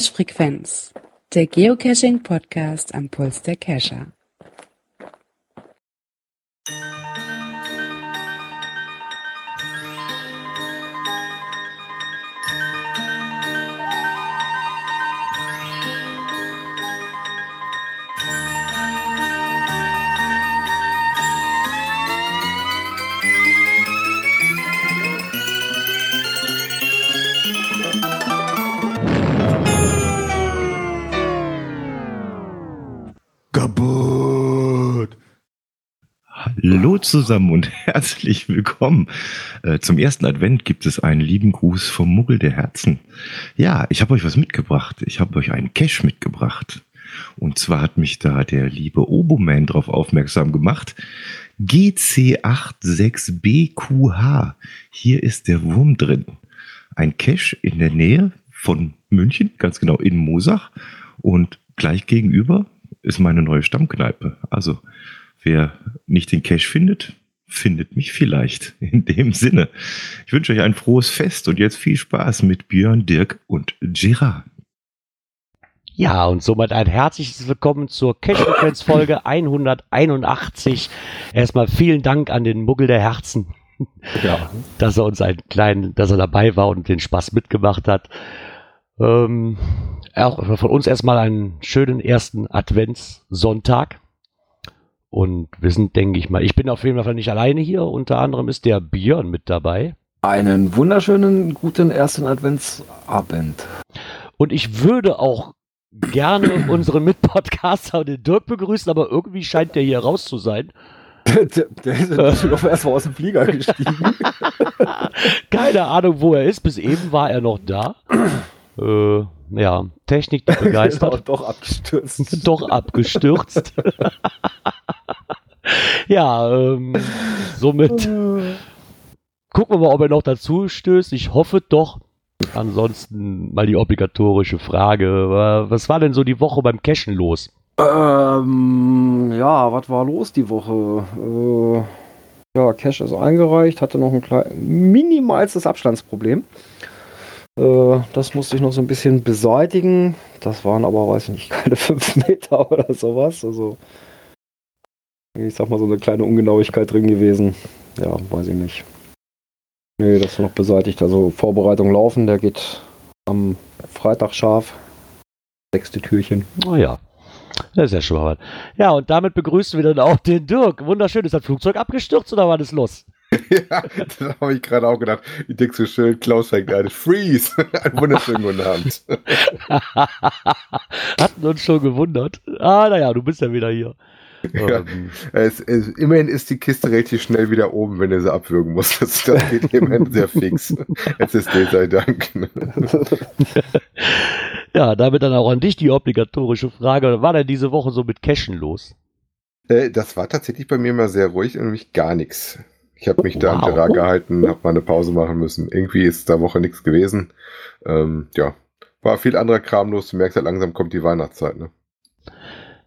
Cache-Frequenz, der Geocaching-Podcast am Puls der Cacher. Hallo zusammen und herzlich willkommen. Äh, zum ersten Advent gibt es einen lieben Gruß vom Muggel der Herzen. Ja, ich habe euch was mitgebracht. Ich habe euch einen Cache mitgebracht. Und zwar hat mich da der liebe Oboman drauf aufmerksam gemacht. GC86BQH. Hier ist der Wurm drin. Ein Cache in der Nähe von München, ganz genau in Mosach. Und gleich gegenüber ist meine neue Stammkneipe. Also wer nicht den Cash findet, findet mich vielleicht. In dem Sinne, ich wünsche euch ein frohes Fest und jetzt viel Spaß mit Björn, Dirk und Gerard. Ja, und somit ein herzliches Willkommen zur Cash Folge 181. Erstmal vielen Dank an den Muggel der Herzen, ja. dass er uns einen kleinen, dass er dabei war und den Spaß mitgemacht hat. Ähm, auch von uns erstmal einen schönen ersten Adventssonntag. Und wir sind, denke ich mal, ich bin auf jeden Fall nicht alleine hier. Unter anderem ist der Björn mit dabei. Einen wunderschönen guten ersten Adventsabend. Und ich würde auch gerne unseren Mitpodcaster, den Dirk, begrüßen, aber irgendwie scheint der hier raus zu sein. Der, der, der ist doch erstmal aus dem Flieger gestiegen. Keine Ahnung, wo er ist. Bis eben war er noch da. Äh, ja, Technik begeistert. doch abgestürzt. doch abgestürzt. Ja, ähm, somit gucken wir mal, ob er noch dazu stößt. Ich hoffe doch. Ansonsten mal die obligatorische Frage. Was war denn so die Woche beim Cashen los? Ähm, ja, was war los die Woche? Äh, ja, Cash ist eingereicht, hatte noch ein klein, minimalstes Abstandsproblem. Äh, das musste ich noch so ein bisschen beseitigen. Das waren aber, weiß ich nicht, keine 5 Meter oder sowas. Also, ich sag mal, so eine kleine Ungenauigkeit drin gewesen. Ja, weiß ich nicht. Nee, das ist noch beseitigt. Also Vorbereitung laufen, der geht am Freitag scharf. Sechste Türchen. Oh ja. Das ist ja schon mal was. Ja, und damit begrüßen wir dann auch den Dirk. Wunderschön. Ist das Flugzeug abgestürzt oder war das los? ja, das habe ich gerade auch gedacht. Ich denke so schön, Klaus fängt an. Freeze! Ein wunderschönen guten Abend. Hatten uns schon gewundert. Ah, naja, du bist ja wieder hier. Ja, ähm. es, es, immerhin ist die Kiste relativ schnell wieder oben, wenn du sie abwürgen musst. Das, das geht immerhin sehr fix. SSD sei Dank. ja, damit dann auch an dich die obligatorische Frage. War denn diese Woche so mit Cashen los? Äh, das war tatsächlich bei mir mal sehr ruhig und nämlich gar nichts. Ich habe mich wow. da an Terrain gehalten, habe mal eine Pause machen müssen. Irgendwie ist da Woche nichts gewesen. Ähm, ja, war viel anderer Kram los. Du merkst halt langsam kommt die Weihnachtszeit, ne?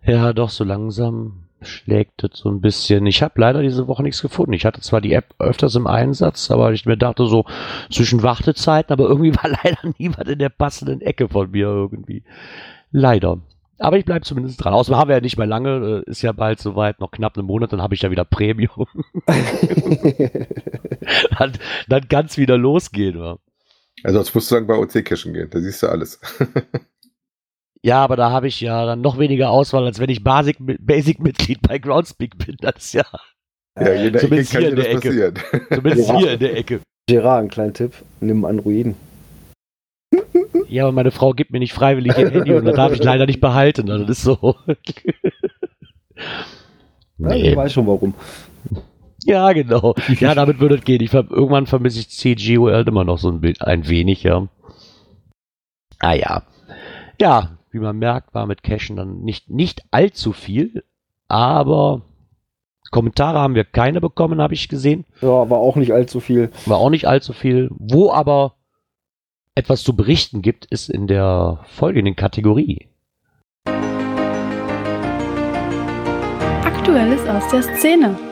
Ja, doch, so langsam schlägt es so ein bisschen. Ich habe leider diese Woche nichts gefunden. Ich hatte zwar die App öfters im Einsatz, aber ich mir dachte so zwischen Wartezeiten, aber irgendwie war leider niemand in der passenden Ecke von mir irgendwie. Leider. Aber ich bleibe zumindest dran. Außerdem haben wir ja nicht mehr lange, äh, ist ja bald soweit, noch knapp einen Monat, dann habe ich ja wieder Premium. dann, dann kann es wieder losgehen. Wa? Also jetzt musst du sagen, bei OC Cashen gehen, da siehst du alles. ja, aber da habe ich ja dann noch weniger Auswahl, als wenn ich Basic-Mitglied Basic bei Groundspeak bin. Das ist ja, ja jeder zumindest Ecke hier in der Ecke. Passieren. Zumindest ja. hier in der Ecke. Gerard, ein kleiner Tipp, nimm Androiden. Ja, aber meine Frau gibt mir nicht freiwillig ihr Handy und das darf ich leider nicht behalten. Also das ist so. nee. Ja, ich weiß schon warum. Ja, genau. Ja, damit würde es gehen. Ich, irgendwann vermisse ich CG World immer noch so ein, ein wenig, ja. Ah ja. Ja, wie man merkt, war mit Cashen dann nicht, nicht allzu viel, aber Kommentare haben wir keine bekommen, habe ich gesehen. Ja, war auch nicht allzu viel. War auch nicht allzu viel. Wo aber etwas zu berichten gibt, ist in der folgenden Kategorie. Aktuelles aus der Szene.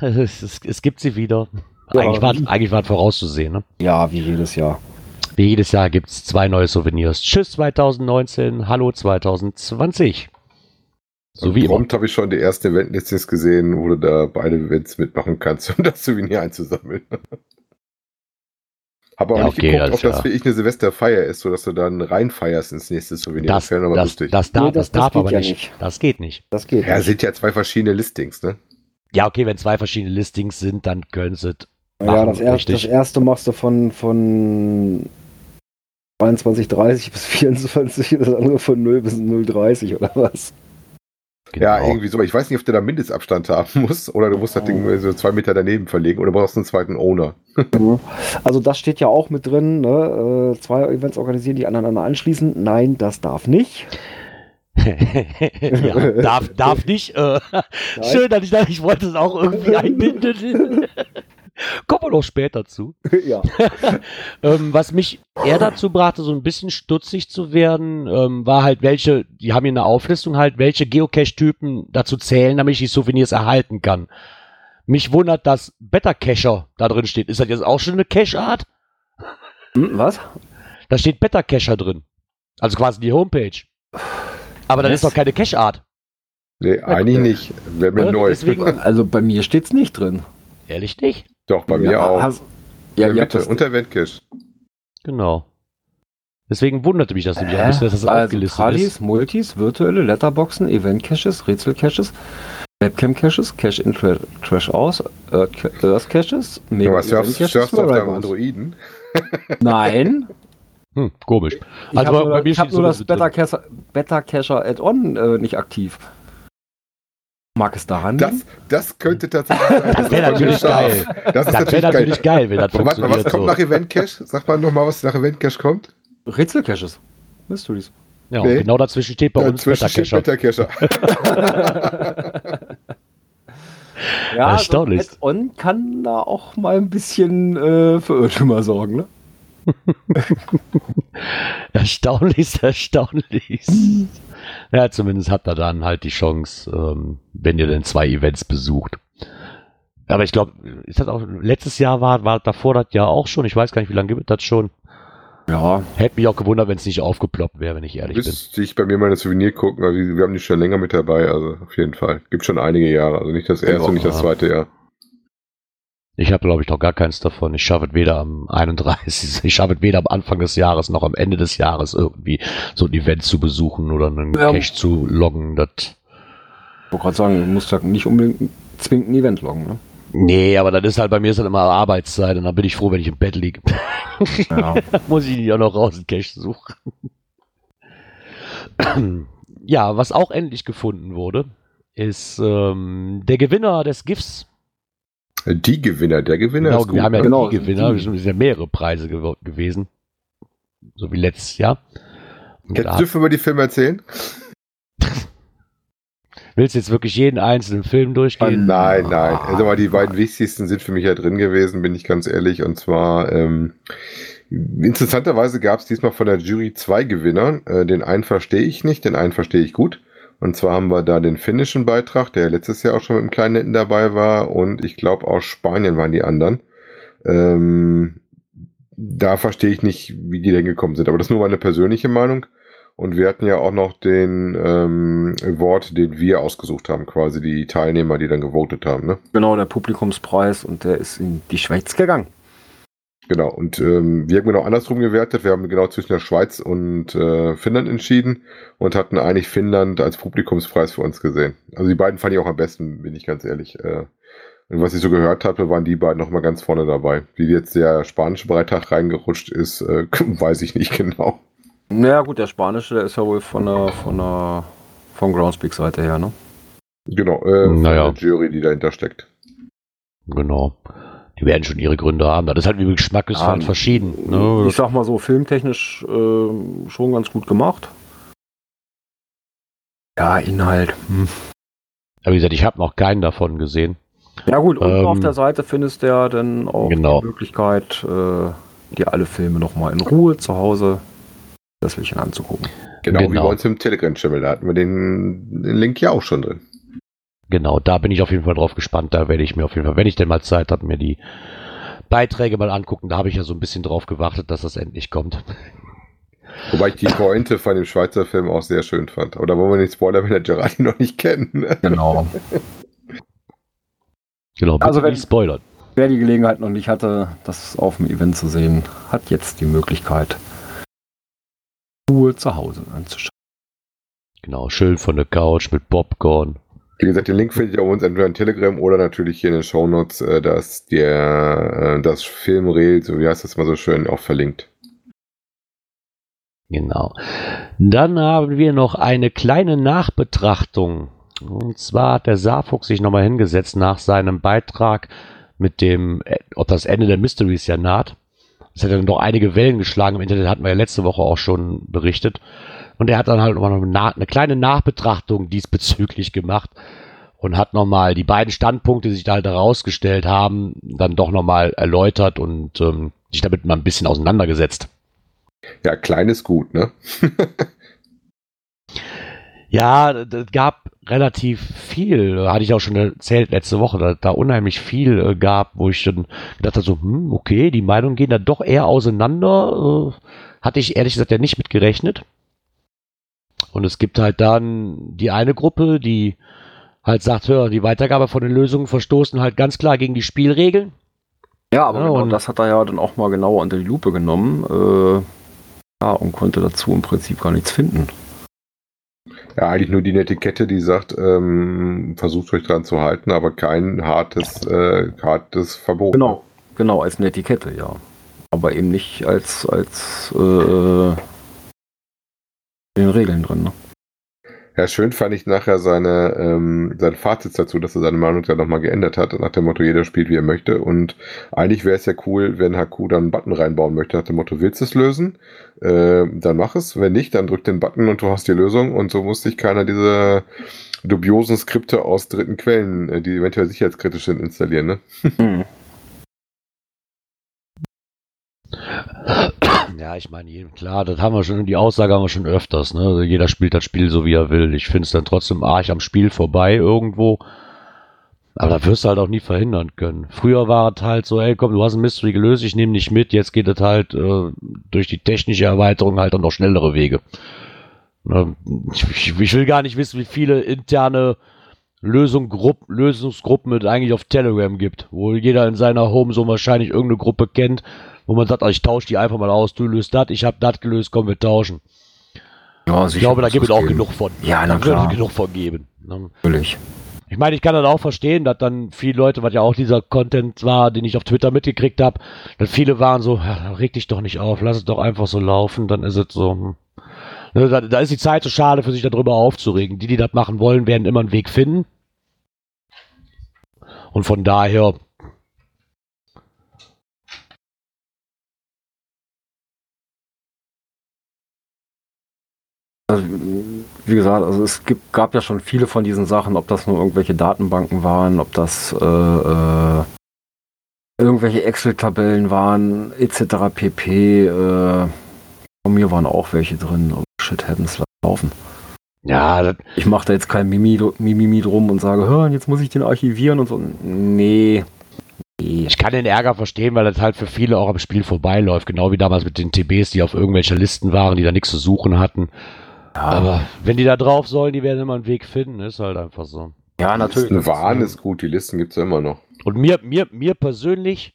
Es, es, es gibt sie wieder. Ja, eigentlich, war, eigentlich war es vorauszusehen. Ne? Ja, wie jedes Jahr. Wie jedes Jahr gibt es zwei neue Souvenirs. Tschüss 2019, Hallo 2020. So wie prompt habe ich schon die erste Eventlistings gesehen, wo du da beide Events mitmachen kannst, um das Souvenir einzusammeln. Habe auch ja, nicht okay, geguckt, ob das für ich eine Silvesterfeier ist, sodass du dann reinfeierst ins nächste Souvenir. Das, das, das, lustig. das, darf, nee, das, das darf aber ja nicht. nicht. Das geht nicht. Das geht. Ja, nicht. sind ja zwei verschiedene Listings, ne? Ja, okay, wenn zwei verschiedene Listings sind, dann können sie Ja, das, er, das erste machst du von, von 22,30 bis 24, das andere von 0 bis 0,30 oder was? Genau. Ja, irgendwie so. Ich weiß nicht, ob du da Mindestabstand haben musst oder du musst das Ding so zwei Meter daneben verlegen oder brauchst einen zweiten Owner. Also das steht ja auch mit drin, ne? Äh, zwei Events organisieren, die aneinander anschließen. Nein, das darf nicht. ja, darf, darf nicht. Äh, schön, dass ich da, ich wollte es auch irgendwie einbinden. Kommen wir noch später zu. ja. ähm, was mich eher dazu brachte, so ein bisschen stutzig zu werden, ähm, war halt welche, die haben hier eine Auflistung halt, welche Geocache-Typen dazu zählen, damit ich die Souvenirs erhalten kann. Mich wundert, dass Better Cacher da drin steht. Ist das jetzt auch schon eine Cache-Art? Hm, was? Da steht Better Cacher drin. Also quasi die Homepage. Aber dann ist doch keine Cache-Art. Nee, eigentlich nicht. Wäre mir neu. also bei mir steht es nicht drin. Ehrlich nicht? Doch, bei ja, mir auch. Hast, ja, ja, Mitte, unter Eventcache. Genau. Deswegen wunderte mich das nämlich äh, dass das also aufgelistet Tradis, ist. Multis, virtuelle Letterboxen, Event-Caches, Rätsel-Caches, Webcam-Caches, Cache in Tra Trash aus, Earth-Caches, Mega Was surfst, surfst du auf deinem Androiden? Nein. Hm, komisch. Ich also habe nur, hab nur das Beta-Cacher Add-on äh, nicht aktiv. Mag es daran das, das könnte tatsächlich sein. Das wäre natürlich geil. Das, das wäre natürlich geil, wenn das funktioniert. Warte, was kommt so. nach Event Cache? Sag mal nochmal, was nach Event Cache kommt. Rätsel Caches. Mysteries. Ja, nee. genau dazwischen steht bei uns Beta Cacher. Beta Cacher. ja, Erstaunlich. So on kann da auch mal ein bisschen äh, für Irrtümer sorgen, ne? erstaunlich, erstaunlich. Ja, zumindest hat er dann halt die Chance, ähm, wenn ihr denn zwei Events besucht. Aber ich glaube, ist das auch letztes Jahr war, war davor das Jahr auch schon. Ich weiß gar nicht, wie lange gibt es das schon. Ja. Hätte mich auch gewundert, wenn es nicht aufgeploppt wäre, wenn ich ehrlich Müsste bin. ich bei mir mal eine Souvenir gucken, also wir haben die schon länger mit dabei, also auf jeden Fall. Gibt schon einige Jahre, also nicht das erste und nicht das zweite Jahr. Ich habe, glaube ich, noch gar keins davon. Ich schaffe es weder am 31. Ich schaffe es weder am Anfang des Jahres noch am Ende des Jahres irgendwie so ein Event zu besuchen oder einen ja. Cache zu loggen. Das ich wollte gerade sagen, du musst ja nicht unbedingt zwingend ein Event loggen, ne? Nee, aber das ist halt bei mir ist halt immer Arbeitszeit und dann bin ich froh, wenn ich im Bett liege. Ja. muss ich auch noch raus einen Cache suchen. ja, was auch endlich gefunden wurde, ist ähm, der Gewinner des GIFs die Gewinner, der Gewinner genau, ist gut. Wir haben ja genau, die Gewinner, es sind ja mehrere Preise gew gewesen. So wie letztes Jahr. Jetzt dürfen wir die Filme erzählen? Willst du jetzt wirklich jeden einzelnen Film durchgehen? Oh, nein, nein. Also mal die beiden wichtigsten sind für mich ja drin gewesen, bin ich ganz ehrlich. Und zwar, ähm, interessanterweise gab es diesmal von der Jury zwei Gewinner. Äh, den einen verstehe ich nicht, den einen verstehe ich gut. Und zwar haben wir da den finnischen Beitrag, der letztes Jahr auch schon mit dem kleinen Netten dabei war. Und ich glaube aus Spanien waren die anderen. Ähm, da verstehe ich nicht, wie die denn gekommen sind. Aber das ist nur meine persönliche Meinung. Und wir hatten ja auch noch den ähm, Award, den wir ausgesucht haben, quasi die Teilnehmer, die dann gewotet haben. Ne? Genau, der Publikumspreis und der ist in die Schweiz gegangen. Genau, und ähm, wir haben genau andersrum gewertet. Wir haben genau zwischen der Schweiz und äh, Finnland entschieden und hatten eigentlich Finnland als Publikumspreis für uns gesehen. Also die beiden fand ich auch am besten, bin ich ganz ehrlich. Äh, und was ich so gehört habe, waren die beiden nochmal ganz vorne dabei. Wie jetzt der spanische Beitrag reingerutscht ist, äh, weiß ich nicht genau. Naja gut, der spanische, der ist ja wohl von der, von der von Groundspeak-Seite her, ne? Genau, äh, naja. von der Jury, die dahinter steckt. Genau die werden schon ihre Gründe haben. Das ist halt wie Geschmack ist ja, verschieden. Ne? Ich sag mal so, filmtechnisch äh, schon ganz gut gemacht. Ja, Inhalt. Hm. Aber wie gesagt, ich habe noch keinen davon gesehen. Ja gut, und ähm, auf der Seite findest du ja dann auch genau. die Möglichkeit, äh, dir alle Filme nochmal in Ruhe zu Hause das Bildchen anzugucken. Genau, genau, wie bei uns im Telegram-Channel, da hatten wir den, den Link ja auch schon drin. Genau, da bin ich auf jeden Fall drauf gespannt. Da werde ich mir auf jeden Fall, wenn ich denn mal Zeit habe, mir die Beiträge mal angucken. Da habe ich ja so ein bisschen drauf gewartet, dass das endlich kommt. Wobei ich die Pointe von dem Schweizer Film auch sehr schön fand. Oder wollen wir nicht spoilern, wenn der Gerati noch nicht kennt? Ne? Genau. Genau, Also wenn- nicht spoilern. Wer die Gelegenheit noch nicht hatte, das auf dem Event zu sehen, hat jetzt die Möglichkeit, Ruhe zu Hause anzuschauen. Genau, schön von der Couch mit Popcorn. Wie gesagt, den Link findet ihr uns entweder in Telegram oder natürlich hier in den Shownotes, äh, dass der, äh, das Filmreel, so wie heißt das mal so schön, auch verlinkt. Genau. Dann haben wir noch eine kleine Nachbetrachtung. Und zwar hat der Saarfuchs sich nochmal hingesetzt nach seinem Beitrag mit dem, äh, ob das Ende der Mysteries ja naht. Das hat dann doch einige Wellen geschlagen im Internet, hatten wir ja letzte Woche auch schon berichtet. Und er hat dann halt nochmal eine, kleine Nachbetrachtung diesbezüglich gemacht und hat nochmal die beiden Standpunkte, die sich da halt herausgestellt haben, dann doch nochmal erläutert und ähm, sich damit mal ein bisschen auseinandergesetzt. Ja, klein ist gut, ne? Ja, es gab relativ viel, hatte ich auch schon erzählt letzte Woche, dass da unheimlich viel äh, gab, wo ich dann gedacht habe, so, hm, okay, die Meinungen gehen da doch eher auseinander. Äh, hatte ich ehrlich gesagt ja nicht mit gerechnet. Und es gibt halt dann die eine Gruppe, die halt sagt, hör, die Weitergabe von den Lösungen verstoßen halt ganz klar gegen die Spielregeln. Ja, aber Ja, genau und- das hat er ja dann auch mal genauer unter die Lupe genommen. Äh, ja, und konnte dazu im Prinzip gar nichts finden. Ja, eigentlich nur die Etikette, die sagt, ähm, versucht euch dran zu halten, aber kein hartes, äh, hartes Verbot. Genau, genau, als eine Etikette, ja. Aber eben nicht als, als äh, den Regeln drin. Ne? Ja, schön fand ich nachher seine, ähm, sein Fazit dazu, dass er seine Meinung dann nochmal geändert hat, nach dem Motto, jeder spielt wie er möchte. Und eigentlich wäre es ja cool, wenn Haku dann einen Button reinbauen möchte, nach dem Motto, willst du es lösen? Äh, dann mach es. Wenn nicht, dann drück den Button und du hast die Lösung. Und so muss sich keiner diese dubiosen Skripte aus dritten Quellen, äh, die eventuell sicherheitskritisch sind, installieren. Ne? Ja, ich meine, klar, das haben wir schon, die Aussage haben wir schon öfters, ne? Also Jeder spielt das Spiel so, wie er will. Ich finde es dann trotzdem arg am Spiel vorbei irgendwo. Aber da wirst du halt auch nie verhindern können. Früher war es halt so, ey, komm, du hast ein Mystery gelöst, ich nehme dich mit, jetzt geht es halt äh, durch die technische Erweiterung halt dann noch schnellere Wege. Ich, ich, ich will gar nicht wissen, wie viele interne Lösung, Grupp, Lösungsgruppen es eigentlich auf Telegram gibt, wo jeder in seiner Home so wahrscheinlich irgendeine Gruppe kennt, wo man sagt, ah, ich tausche die einfach mal aus, du löst das, ich habe das gelöst, komm, wir tauschen. Ja, Ich glaube, da gibt es auch genug von. Ja, na klar. genug von geben. ne? Natürlich. Ich meine, ich kann das auch verstehen, dass dann viele Leute, was ja auch dieser Content war, den ich auf Twitter mitgekriegt habe, dass viele waren so, reg dich doch nicht auf, lass es doch einfach so laufen, dann ist es so. Ne, Da, da ist die Zeit so schade für sich darüber aufzuregen. Die, die das machen wollen, werden immer einen Weg finden. Und von daher, Also, wie gesagt, also es gibt, gab ja schon viele von diesen Sachen, ob das nur irgendwelche Datenbanken waren, ob das äh, äh, irgendwelche Excel-Tabellen waren, etc. pp. Äh, von mir waren auch welche drin. Oh, shit happens, laufen. Ja, das, Ich mache da jetzt kein Mimi, Mimimi drum und sage, hör, jetzt muss ich den archivieren und so. Nee. Nee. ich kann den Ärger verstehen, weil das halt für viele auch am Spiel vorbeiläuft. Genau wie damals mit den TBs, die auf irgendwelche Listen waren, die da nichts zu suchen hatten. Aber wenn die da drauf sollen, die werden immer einen Weg finden, ist halt einfach so. ja, natürlich. Listen waren ist gut, die Listen gibt es immer noch. Und mir, mir, mir persönlich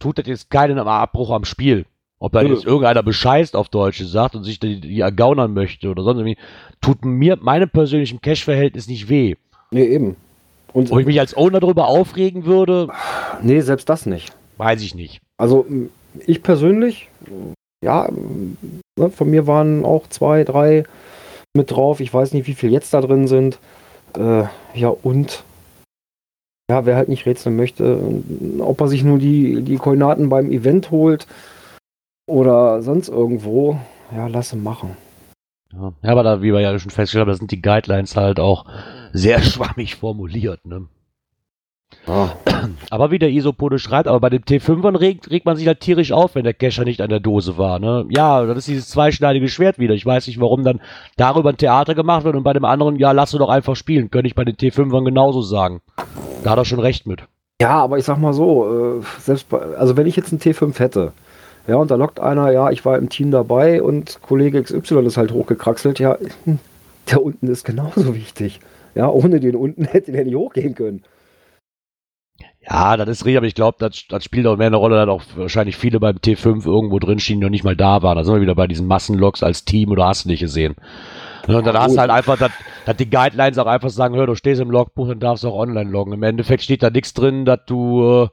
tut das jetzt keinen Abbruch am Spiel. Ob da jetzt irgendeiner bescheißt auf Deutsch sagt und sich die, die ergaunern möchte oder sonst irgendwie, tut mir meinem persönlichen Cash-Verhältnis nicht weh. Nee, eben. Und Ob ich mich als Owner darüber aufregen würde, nee, selbst das nicht. weiß ich nicht. Also ich persönlich, ja, ne, von mir waren auch zwei, drei mit drauf. Ich weiß nicht, wie viel jetzt da drin sind. Äh, ja, und ja, wer halt nicht rätseln möchte, ob er sich nur die, die Koordinaten beim Event holt oder sonst irgendwo, ja, lasse machen. Ja, aber da, wie wir ja schon festgestellt haben, da sind die Guidelines halt auch sehr schwammig formuliert. Ne? Ja, Aber wie der Isopode schreibt, aber bei den T5ern regt, regt man sich halt tierisch auf, wenn der Cacher nicht an der Dose war. Ne? Ja, das ist dieses zweischneidige Schwert wieder. Ich weiß nicht, warum dann darüber ein Theater gemacht wird und bei dem anderen, ja, lass du doch einfach spielen. Könnte ich bei den T5ern genauso sagen. Da hat er schon recht mit. Ja, aber ich sag mal so, äh, selbst bei, also wenn ich jetzt einen T5 hätte, ja, und da lockt einer, ja, ich war im Team dabei und Kollege XY ist halt hochgekraxelt, ja, hm, der unten ist genauso wichtig. Ja, ohne den unten hätte der nicht hochgehen können. Ja, das ist richtig, aber ich glaube, das, das spielt auch mehr eine Rolle, dass auch wahrscheinlich viele beim T5 irgendwo drin stehen, die noch nicht mal da waren. Da sind wir wieder bei diesen Massenlogs als Team oder hast du nicht gesehen. Und dann hast du halt einfach, dass, dass die Guidelines auch einfach sagen, hör, du stehst im Logbuch, dann darfst du auch online loggen. Im Endeffekt steht da nichts drin, dass du, äh,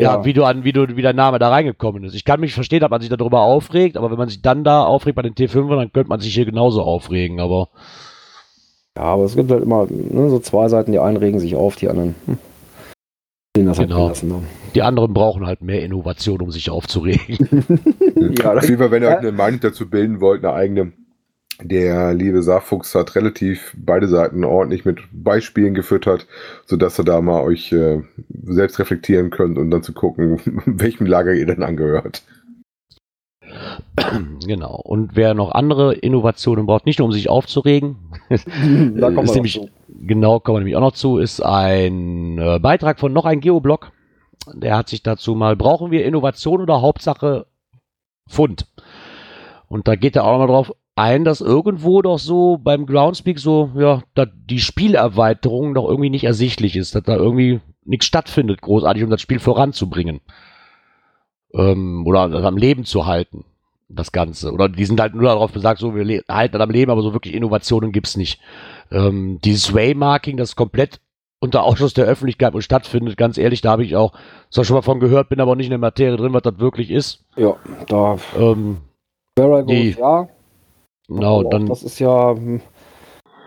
ja, Ja. wie du an, wie du, wie dein Name da reingekommen ist. Ich kann mich verstehen, dass man sich darüber aufregt, aber wenn man sich dann da aufregt bei den T5, dann könnte man sich hier genauso aufregen, aber Ja, aber es gibt halt immer ne, so zwei Seiten, die einen regen sich auf, die anderen hm, sehen das halt Genau. gelassen. Ne? die anderen brauchen halt mehr Innovation, um sich aufzuregen. Ja, Auf jeden Fall, wenn ihr Ja. eine Meinung dazu bilden wollt, eine eigene. Der liebe Saarfuchs hat relativ beide Seiten ordentlich mit Beispielen gefüttert, sodass ihr da mal euch äh, selbst reflektieren könnt und dann zu gucken, welchem Lager ihr denn angehört. genau. Und wer noch andere Innovationen braucht, nicht nur um sich aufzuregen, da kommen wir ist noch nämlich, zu. genau, kommen wir nämlich auch noch zu, ist ein äh, Beitrag von noch ein Geoblog. Der hat sich dazu mal, brauchen wir Innovation oder Hauptsache Fund? Und da geht er auch noch mal drauf ein, dass irgendwo doch so beim Groundspeak so, ja, die Spielerweiterung doch irgendwie nicht ersichtlich ist, dass da irgendwie nichts stattfindet, großartig, um das Spiel voranzubringen. Ähm, oder das am Leben zu halten, das Ganze. Oder die sind halt nur darauf besagt, so, wir halten das am Leben, aber so wirklich Innovationen gibt's nicht. Ähm, dieses Waymarking, das komplett unter Ausschluss der Öffentlichkeit wohl stattfindet, ganz ehrlich, da habe ich auch zwar schon mal von gehört, bin aber nicht in der Materie drin, was das wirklich ist. Ja, da Ähm, Where I Die- goes, ja. Genau, aber auch dann, das ist ja, hm,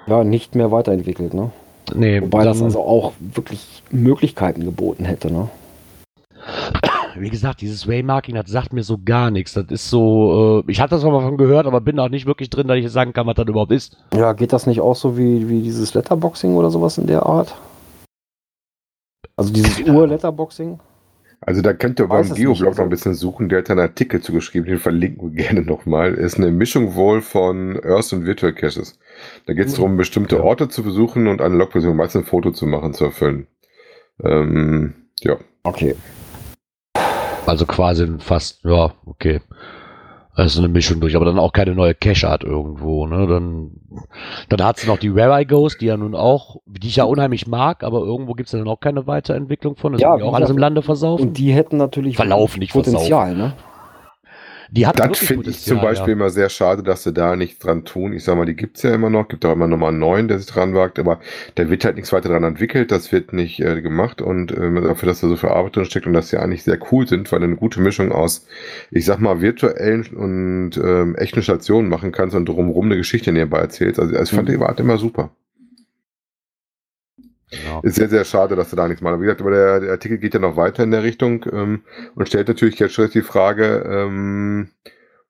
ja nicht mehr weiterentwickelt, ne? nee, Wobei das also auch wirklich Möglichkeiten geboten hätte, ne? wie gesagt, dieses Waymarking, das sagt mir so gar nichts. Das ist so, äh, ich hatte das mal von gehört, aber bin auch nicht wirklich drin, dass ich sagen kann, was das überhaupt ist. Ja, geht das nicht auch so wie, wie dieses Letterboxing oder sowas in der Art? Also dieses Ur-Letterboxing? Also da könnt ihr beim Geoblog also- noch ein bisschen suchen. Der hat einen Artikel zugeschrieben, den verlinken wir gerne nochmal. Ist eine Mischung wohl von Earth und Virtual Caches. Da geht es darum, bestimmte Ja. Orte zu besuchen und eine Logversion, meistens ein Foto zu machen, zu erfüllen. Ähm, ja. Okay. Also quasi fast, ja, okay. Also eine Mischung durch, aber dann auch keine neue Cache-Art irgendwo, ne? Dann, dann hat sie noch die Where I Goes, die ja nun auch, die ich ja unheimlich mag, aber irgendwo gibt es dann auch keine Weiterentwicklung von. Das Ja, auch alles im Lande versaufen. Und die hätten natürlich Verlaufen, nicht Potenzial, ne? Die hat Das finde ich zum Beispiel immer sehr schade, dass sie da nichts dran tun. Ich sag mal, die gibt's ja immer noch, gibt auch immer noch mal einen neuen, der sich dran wagt, aber da wird halt nichts weiter dran entwickelt, das wird nicht äh, gemacht und äh, dafür, dass da so viel Arbeit drin steckt und dass sie eigentlich sehr cool sind, weil du eine gute Mischung aus, ich sag mal, virtuellen und ähm, echten Stationen machen kannst und drumherum eine Geschichte nebenbei erzählst. Also ich fand Mhm. die Art immer super. Genau. Ist sehr, sehr schade, dass sie da nichts. Aber wie gesagt, aber der, der Artikel geht ja noch weiter in der Richtung ähm, und stellt natürlich jetzt schon die Frage, ähm,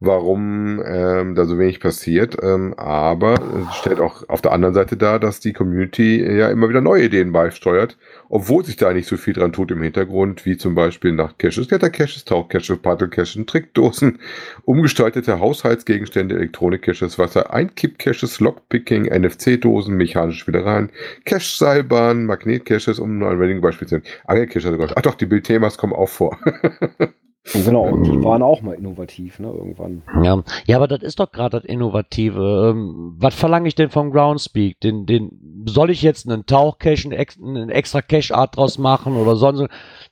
warum ähm, da so wenig passiert. Ähm, aber es stellt auch auf der anderen Seite dar, dass die Community ja immer wieder neue Ideen beisteuert, obwohl sich da nicht so viel dran tut im Hintergrund, wie zum Beispiel Nachtcaches, Klettercaches, Tauchcaches, Paddelcaches, Trickdosen, umgestaltete Haushaltsgegenstände, Elektronikcaches, Wasser, Einkippcaches, Lockpicking, NFC-Dosen, mechanische Spielereien, Cache-Seilbahnen, Magnetcaches, um nur ein wenigen Beispiel zu nennen. Angelcache, oh Gott. Ach doch, die Bildthemas kommen auch vor. Genau, und die waren auch mal innovativ, ne, irgendwann. Ja. ja, aber das ist doch gerade das Innovative. Ähm, was verlange ich denn vom Groundspeak? Den, den, soll ich jetzt einen Tauchcache, einen, ex, einen extra Cache-Art draus machen oder sonst?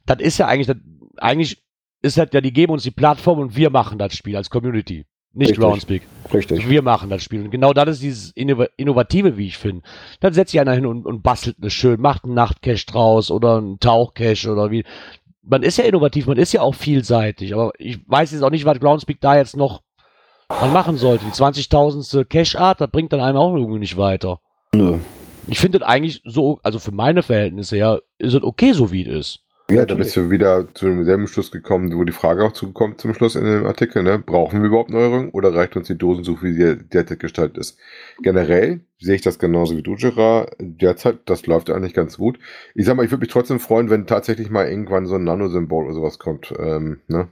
Das ist ja eigentlich, das, eigentlich ist das ja, die geben uns die Plattform und wir machen das Spiel als Community. Nicht Richtig. Groundspeak. Richtig. Wir machen das Spiel. Und genau das ist dieses Innov Innovative, wie ich finde. Dann setzt sich einer hin und, und bastelt eine schön, macht einen Nachtcache draus oder einen Tauchcache oder wie. Man ist ja innovativ, man ist ja auch vielseitig, aber ich weiß jetzt auch nicht, was Groundspeak da jetzt noch man machen sollte. Die 20.000. Cache-Art, das bringt dann einem auch irgendwie nicht weiter. Nö. Ich finde das eigentlich so, also für meine Verhältnisse ja, ist es okay, so wie es ist. Ja, da bist du wieder zu demselben Schluss gekommen, wo die Frage auch zukommt zum Schluss in dem Artikel, ne? Brauchen wir überhaupt Neuerungen oder reicht uns die Dosensuche, wie sie derzeit gestaltet ist? Generell sehe ich das genauso wie du, Gerard. Derzeit, das läuft eigentlich ganz gut. Ich sag mal, ich würde mich trotzdem freuen, wenn tatsächlich mal irgendwann so ein Nano-Symbol oder sowas kommt. Ähm, ne?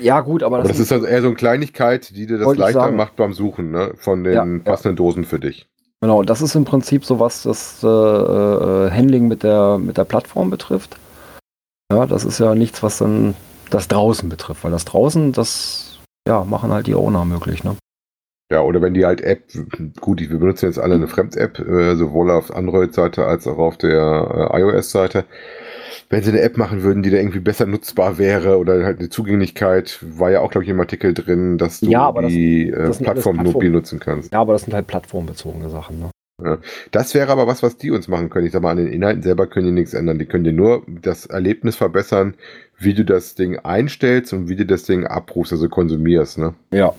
Ja, gut, aber Aber das ist also eher so eine Kleinigkeit, die dir das leichter macht beim Suchen, ne? Von den Ja, ja. passenden Dosen für dich. Genau, das ist im Prinzip so, was das äh, äh, Handling mit der, mit der Plattform betrifft. Ja, das ist ja nichts, was dann das draußen betrifft, weil das draußen, das ja, machen halt die Owner möglich, ne? Ja, oder wenn die halt App, gut, wir benutzen jetzt alle eine Fremd-App, äh, sowohl auf Android-Seite als auch auf der äh, iOS-Seite. Wenn sie eine App machen würden, die da irgendwie besser nutzbar wäre oder halt eine Zugänglichkeit, war ja auch, glaube ich, im Artikel drin, dass du Ja, die das- äh, das alles Plattform Plattform- mobil nutzen kannst. Ja, aber das sind halt plattformbezogene Sachen, ne? Ja. Das wäre aber was, was die uns machen können. Ich sag mal, an den Inhalten selber können die nichts ändern. Die können dir nur das Erlebnis verbessern, wie du das Ding einstellst und wie du das Ding abrufst, also konsumierst, ne? Ja.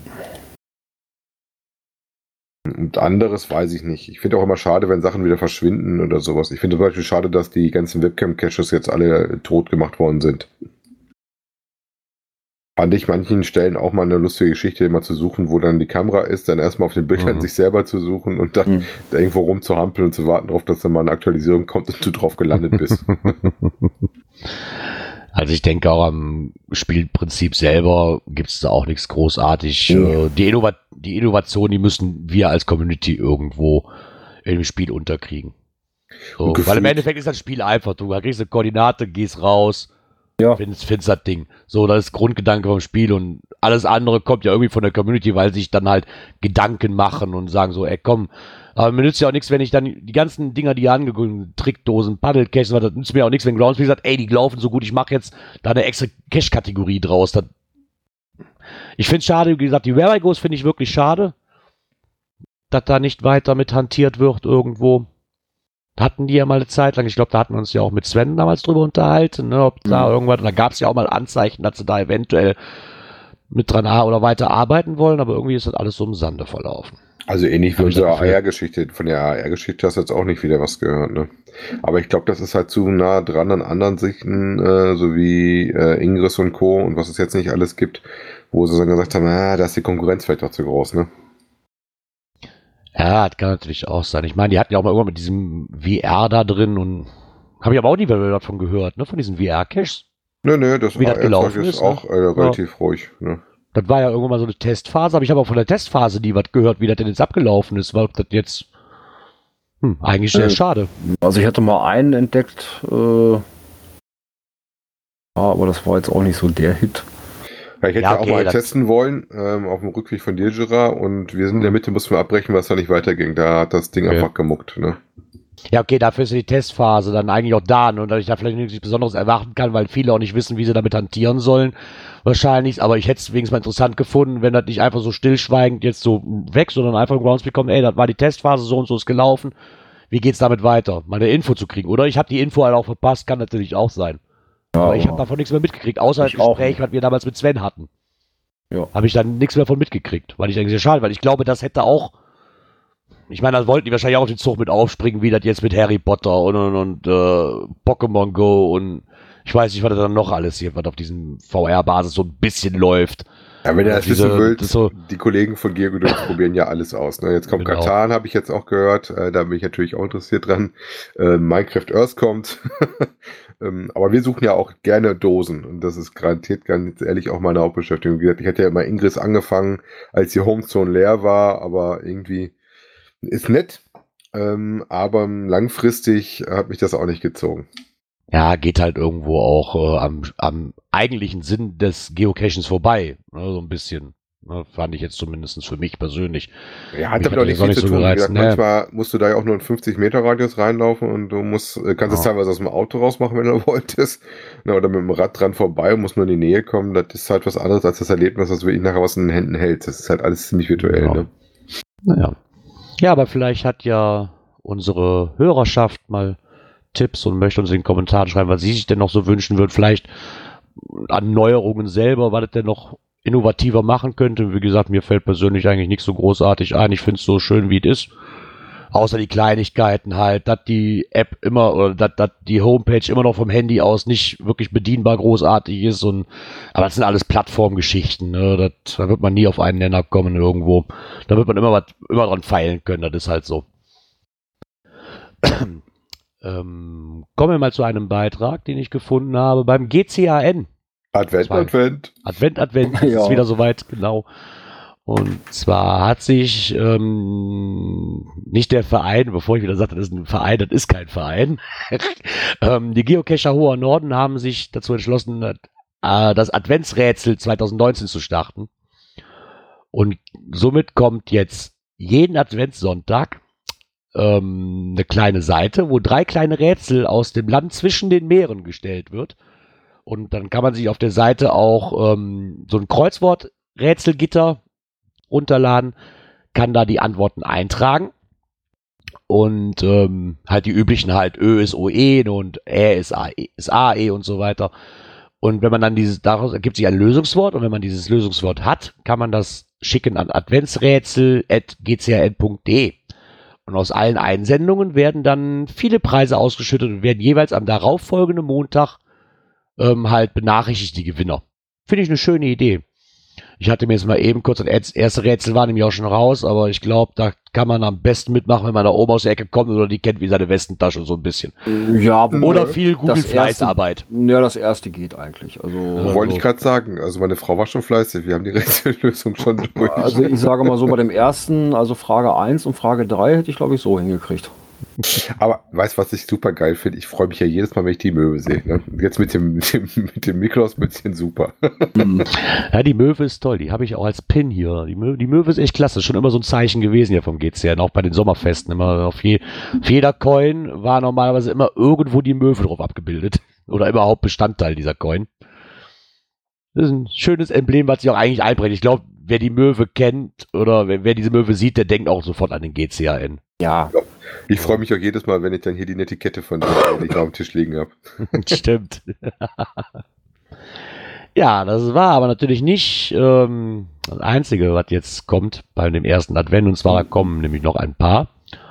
Und anderes weiß ich nicht. Ich finde auch immer schade, wenn Sachen wieder verschwinden oder sowas. Ich finde zum Beispiel schade, dass die ganzen Webcam-Caches jetzt alle tot gemacht worden sind. Fand ich manchen Stellen auch mal eine lustige Geschichte, immer zu suchen, wo dann die Kamera ist, dann erstmal auf den Bildern Mhm. sich selber zu suchen und dann Mhm. da irgendwo rumzuhampeln und zu warten darauf, dass dann mal eine Aktualisierung kommt und du drauf gelandet bist. Also ich denke auch am Spielprinzip selber gibt es da auch nichts großartig. Nee. Äh, Die, Innovat die Innovation, die müssen wir als Community irgendwo im Spiel unterkriegen. So, weil im Endeffekt ist das Spiel einfach. Du kriegst eine Koordinate, gehst raus, Ja. findest, findest das Ding. So, das ist Grundgedanke vom Spiel und alles andere kommt ja irgendwie von der Community, weil sich dann halt Gedanken machen und sagen so, ey komm, aber mir nützt ja auch nichts, wenn ich dann die ganzen Dinger, die hier angekündigt Trickdosen, Paddelcaches, das nützt mir auch nichts, wenn Groundspeak sagt, ey, die laufen so gut, ich mache jetzt da eine extra Cache-Kategorie draus. Das, ich finde es schade, wie gesagt, die Where I Goes finde ich wirklich schade, dass da nicht weiter mit hantiert wird irgendwo. Hatten die ja mal eine Zeit lang, ich glaube, da hatten wir uns ja auch mit Sven damals drüber unterhalten, ne, ob da Mhm. irgendwas, da gab es ja auch mal Anzeichen, dass sie da eventuell mit dran oder weiter arbeiten wollen, aber irgendwie ist das alles so im Sande verlaufen. Also ähnlich wie unsere. AR-Geschichte. Von der AR-Geschichte hast du jetzt auch nicht wieder was gehört, ne? Aber ich glaube, das ist halt zu nah dran an anderen Sichten, äh, so wie äh, Ingress und Co. und was es jetzt nicht alles gibt, wo sie dann gesagt haben, ah, da ist die Konkurrenz vielleicht auch zu groß, ne? Ja, das kann natürlich auch sein. Ich meine, die hatten ja auch mal irgendwann mit diesem VR da drin und habe ich aber auch nie wieder davon gehört, ne, von diesen VR-Caches. Nö, nö, das Wie das AR-Zeug gelaufen ist ist, ne? auch äh, relativ ruhig, ne? Das war ja irgendwann mal so eine Testphase, aber ich habe auch von der Testphase nie was gehört, wie das denn jetzt abgelaufen ist, weil das jetzt hm, eigentlich sehr Äh, schade. Also ich hatte mal einen entdeckt, äh, ja, aber das war jetzt auch nicht so der Hit. Ja, ich hätte Ja, okay, auch mal testen wollen, ähm, auf dem Rückweg von dir, Gerard, und wir sind in der Mitte, mussten wir abbrechen, weil es da nicht weiterging. Da hat das Ding Okay. einfach gemuckt, ne? Ja, okay, dafür ist ja die Testphase dann eigentlich auch da, ne, und dass ich da vielleicht nichts Besonderes erwarten kann, weil viele auch nicht wissen, wie sie damit hantieren sollen. Wahrscheinlich, aber ich hätte es wenigstens mal interessant gefunden, wenn das nicht einfach so stillschweigend jetzt so weg, sondern einfach im Groundspeak kommt, ey, das war die Testphase, so und so ist gelaufen. Wie geht's damit weiter? Mal eine Info zu kriegen. Oder ich habe die Info halt auch verpasst, kann natürlich auch sein. Aber ich habe davon nichts mehr mitgekriegt, außer das Gespräch, was wir damals mit Sven hatten. Ja. Habe ich dann nichts mehr von mitgekriegt, weil ich eigentlich sehr schade, weil ich glaube, das hätte auch ich meine, da wollten die wahrscheinlich auch den Zug mit aufspringen, wie das jetzt mit Harry Potter und, und, und äh, Pokémon Go und ich weiß nicht, was da dann noch alles hier, was auf diesem VR-Basis so ein bisschen läuft. Ja, wenn ihr das Diese- wissen wollt, das so- die Kollegen von Geogodons probieren ja alles aus. Ne? Jetzt kommt Genau. Katan, habe ich jetzt auch gehört. Äh, da bin ich natürlich auch interessiert dran. Äh, Minecraft Earth kommt. ähm, aber wir suchen ja auch gerne Dosen. Und das ist garantiert ganz ehrlich auch meine Hauptbeschäftigung. Wie gesagt, ich hatte ja immer Ingress angefangen, als die Homezone leer war. Aber irgendwie ist nett. Ähm, aber langfristig hat mich das auch nicht gezogen. Ja, geht halt irgendwo auch äh, am, am eigentlichen Sinn des Geocachings vorbei. Ne, so ein bisschen. Ne, fand ich jetzt zumindest für mich persönlich. Ja, hat Mich damit auch hat auch viel nicht zu so tun. Gesagt, ne? manchmal musst du da ja auch nur einen 50 Meter Radius reinlaufen und du musst, äh, kannst es Ja. teilweise aus dem Auto rausmachen, wenn du wolltest. Na, oder mit dem Rad dran vorbei und musst nur in die Nähe kommen. Das ist halt was anderes als das Erlebnis, was du wirklich nachher was in den Händen hältst. Das ist halt alles ziemlich virtuell. Ja. Ne? Naja. Ja, aber vielleicht hat ja unsere Hörerschaft mal Tipps und möchte uns in den Kommentaren schreiben, was sie sich denn noch so wünschen würden. Vielleicht an Neuerungen selber, was es denn noch innovativer machen könnte. Wie gesagt, mir fällt persönlich eigentlich nicht so großartig ein. Ich finde es so schön, wie es ist. Außer die Kleinigkeiten halt, dass die App immer oder dass, dass die Homepage immer noch vom Handy aus nicht wirklich bedienbar großartig ist und aber das sind alles Plattformgeschichten, ne? Das, da wird man nie auf einen Nenner kommen irgendwo. Da wird man immer was immer dran feilen können, das ist halt so. ähm, kommen wir mal zu einem Beitrag, den ich gefunden habe beim GCAN. Advent, Zwei. Advent. Advent, Advent, es Ja. ist wieder soweit, genau. Und zwar hat sich ähm, nicht der Verein, bevor ich wieder sagte, das ist ein Verein, das ist kein Verein. ähm, die Geocacher Hoher Norden haben sich dazu entschlossen, äh, das Adventsrätsel 2019 zu starten. Und somit kommt jetzt jeden Adventssonntag ähm, eine kleine Seite, wo drei kleine Rätsel aus dem Land zwischen den Meeren gestellt wird. Und dann kann man sich auf der Seite auch ähm, so ein Kreuzwort-Rätselgitter runterladen, kann da die Antworten eintragen und ähm, halt die üblichen halt Ö ist OE und Ä ist, A, ist AE und so weiter. Und wenn man dann dieses, daraus ergibt sich ein Lösungswort und wenn man dieses Lösungswort hat, kann man das schicken an adventsrätsel.gcrn.de. Und aus allen Einsendungen werden dann viele Preise ausgeschüttet und werden jeweils am darauffolgenden Montag ähm, halt benachrichtigt, die Gewinner. Finde ich eine schöne Idee. Ich hatte mir jetzt mal eben kurz, das erste Rätsel war nämlich auch schon raus, aber ich glaube, da kann man am besten mitmachen, wenn man da oben aus der Ecke kommt oder die kennt wie seine Westentasche so ein bisschen. Ja, Oder viel Google-Fleißarbeit. Ja, das erste geht eigentlich. Also, Ja. Wollte ich gerade sagen. Also meine Frau war schon fleißig. Wir haben die Rätsellösung schon durch. also ich sage mal so, bei dem ersten, also Frage 1 und Frage 3 hätte ich glaube ich so hingekriegt. Aber weißt du, was ich super geil finde? Ich freue mich ja jedes Mal, wenn ich die Möwe sehe. Ne? Jetzt mit dem, mit dem, mit dem Miklaus-Mützchen super. Ja, die Möwe ist toll. Die habe ich auch als Pin hier. Die Möwe, die Möwe ist echt klasse. Ist schon immer so ein Zeichen gewesen hier vom GCN. Auch bei den Sommerfesten. Immer auf, je, auf jeder Coin war normalerweise immer irgendwo die Möwe drauf abgebildet. Oder überhaupt Bestandteil dieser Coin. Das ist ein schönes Emblem, was sich auch eigentlich einbrennt. Ich glaube, wer die Möwe kennt oder wer, wer diese Möwe sieht, der denkt auch sofort an den GCAN. Ja, Ich freue mich auch jedes Mal, wenn ich dann hier die Netiquette von dir, auf dem Tisch liegen habe. Stimmt. ja, das war aber natürlich nicht ähm, das Einzige, was jetzt kommt bei dem ersten Advent. Und zwar kommen nämlich noch ein paar.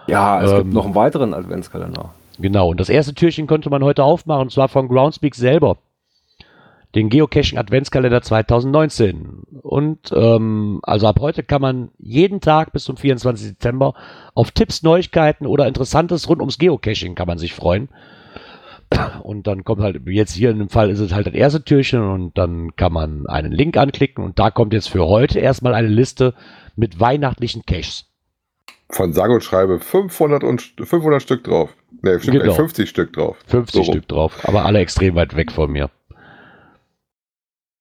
ja, es Ähm, gibt noch einen weiteren Adventskalender. Genau, und das erste Türchen konnte man heute aufmachen, und zwar von Groundspeak selber. Den Geocaching Adventskalender 2019. Und ähm, also ab heute kann man jeden Tag bis zum 24. Dezember auf Tipps, Neuigkeiten oder Interessantes rund ums Geocaching kann man sich freuen. Und dann kommt halt, wie jetzt hier in dem Fall ist es halt das erste Türchen und dann kann man einen Link anklicken und da kommt jetzt für heute erstmal eine Liste mit weihnachtlichen Caches. Von sage und schreibe 500, und, 500 Stück drauf. Ne, Genau. äh, 50 Stück drauf. 50 So. Stück drauf, aber alle extrem weit weg von mir.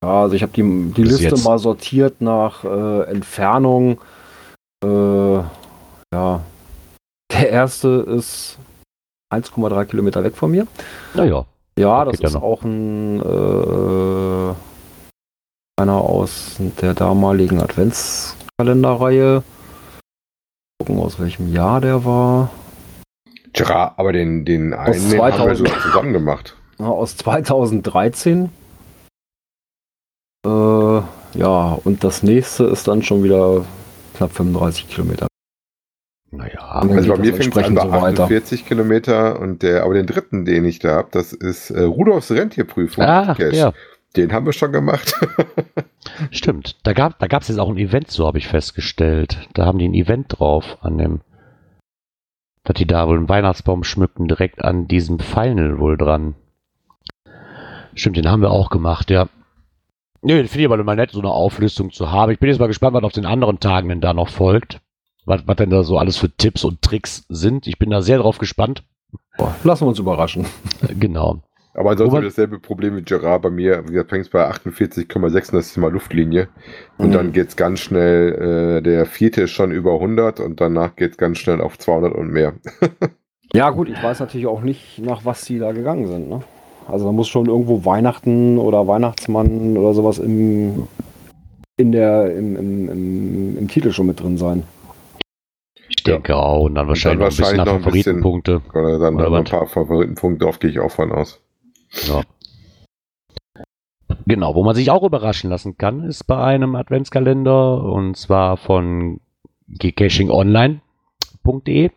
Ja, also ich habe die, die Bis Liste jetzt. mal sortiert nach äh, Entfernung. Äh, ja, der erste ist 1,3 Kilometer weg von mir. Naja, Ja, Das das ja ist noch. auch ein äh, einer aus der damaligen Adventskalenderreihe. Gucken, aus welchem Jahr der war. Tja, aber den, den einen den haben wir 2000. sogar zusammen gemacht. Ja, aus 2013. Äh, ja, und das nächste ist dann schon wieder knapp 35 Kilometer. naja. Dann Also bei mir fängt es an entsprechend bei so weiter. 48 Kilometer und der, aber den dritten, den ich da habe, das ist äh, Rudolfs Rentierprüfung. Ah, ja, Den haben wir schon gemacht. stimmt. Da gab da gab's jetzt auch ein Event, so habe ich festgestellt. Da haben die ein Event drauf an dem, dass die da wohl einen Weihnachtsbaum schmücken, direkt an diesem Final wohl dran. Stimmt, den haben wir auch gemacht, ja. Nö, den finde ich aber mal nett, so eine Auflistung zu haben. Ich bin jetzt mal gespannt, was auf den anderen Tagen denn da noch folgt. Was, was denn da so alles für Tipps und Tricks sind. Ich bin da sehr drauf gespannt. Boah, lassen wir uns überraschen. Äh, Genau. Aber ansonsten Wobei- habe ich dasselbe Problem wie Gerard bei mir. Wie gesagt, fängt es bei 48,6, das ist mal Luftlinie. Und Mhm. dann geht es ganz schnell, äh, der vierte ist schon über 100 und danach geht es ganz schnell auf 200 und mehr. Ja, gut, ich weiß natürlich auch nicht, nach was die da gegangen sind. Ne? Also da muss schon irgendwo Weihnachten oder Weihnachtsmann oder sowas im, in der, im, im, im, im Titel schon mit drin sein. Ich denke auch. Und dann wahrscheinlich noch ein bisschen nach wahrscheinlich noch ein bisschen- Favoritenpunkte. Oder dann Oder noch ein paar Favoritenpunkte, auf die ich auch von aus. Ja. Genau, wo man sich auch überraschen lassen kann, ist bei einem Adventskalender und zwar von gcachingonline.de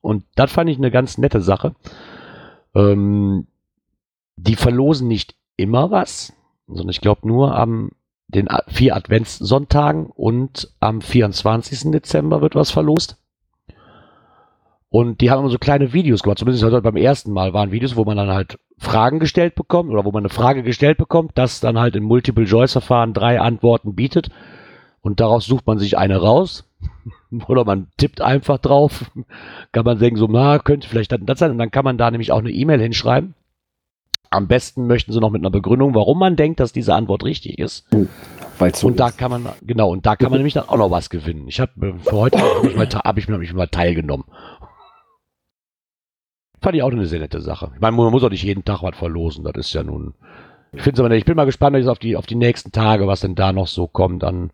und das fand ich eine ganz nette Sache. Ähm, die verlosen nicht immer was, sondern ich glaube nur am den vier Adventssonntagen und am 24. Dezember wird was verlost. Und die haben immer so kleine Videos gemacht, zumindest heute beim ersten Mal waren Videos, wo man dann halt Fragen gestellt bekommt oder wo man eine Frage gestellt bekommt, das dann halt im Multiple-Choice-Verfahren drei Antworten bietet und daraus sucht man sich eine raus, Oder man tippt einfach drauf, kann man denken, so, na, könnte vielleicht das sein. Und dann kann man da nämlich auch eine E-Mail hinschreiben. Am besten möchten sie noch mit einer Begründung, warum man denkt, dass diese Antwort richtig ist. Weil's so und da ist. kann man, genau, und da kann man nämlich dann auch noch was gewinnen. Ich habe für heute hab ich, mal, hab ich, hab ich mal teilgenommen. Fand ich auch eine sehr nette Sache. Ich meine, man muss auch nicht jeden Tag was verlosen. Das ist ja nun. Ich finde aber. Ich bin mal gespannt auf die, auf die nächsten Tage, was denn da noch so kommt an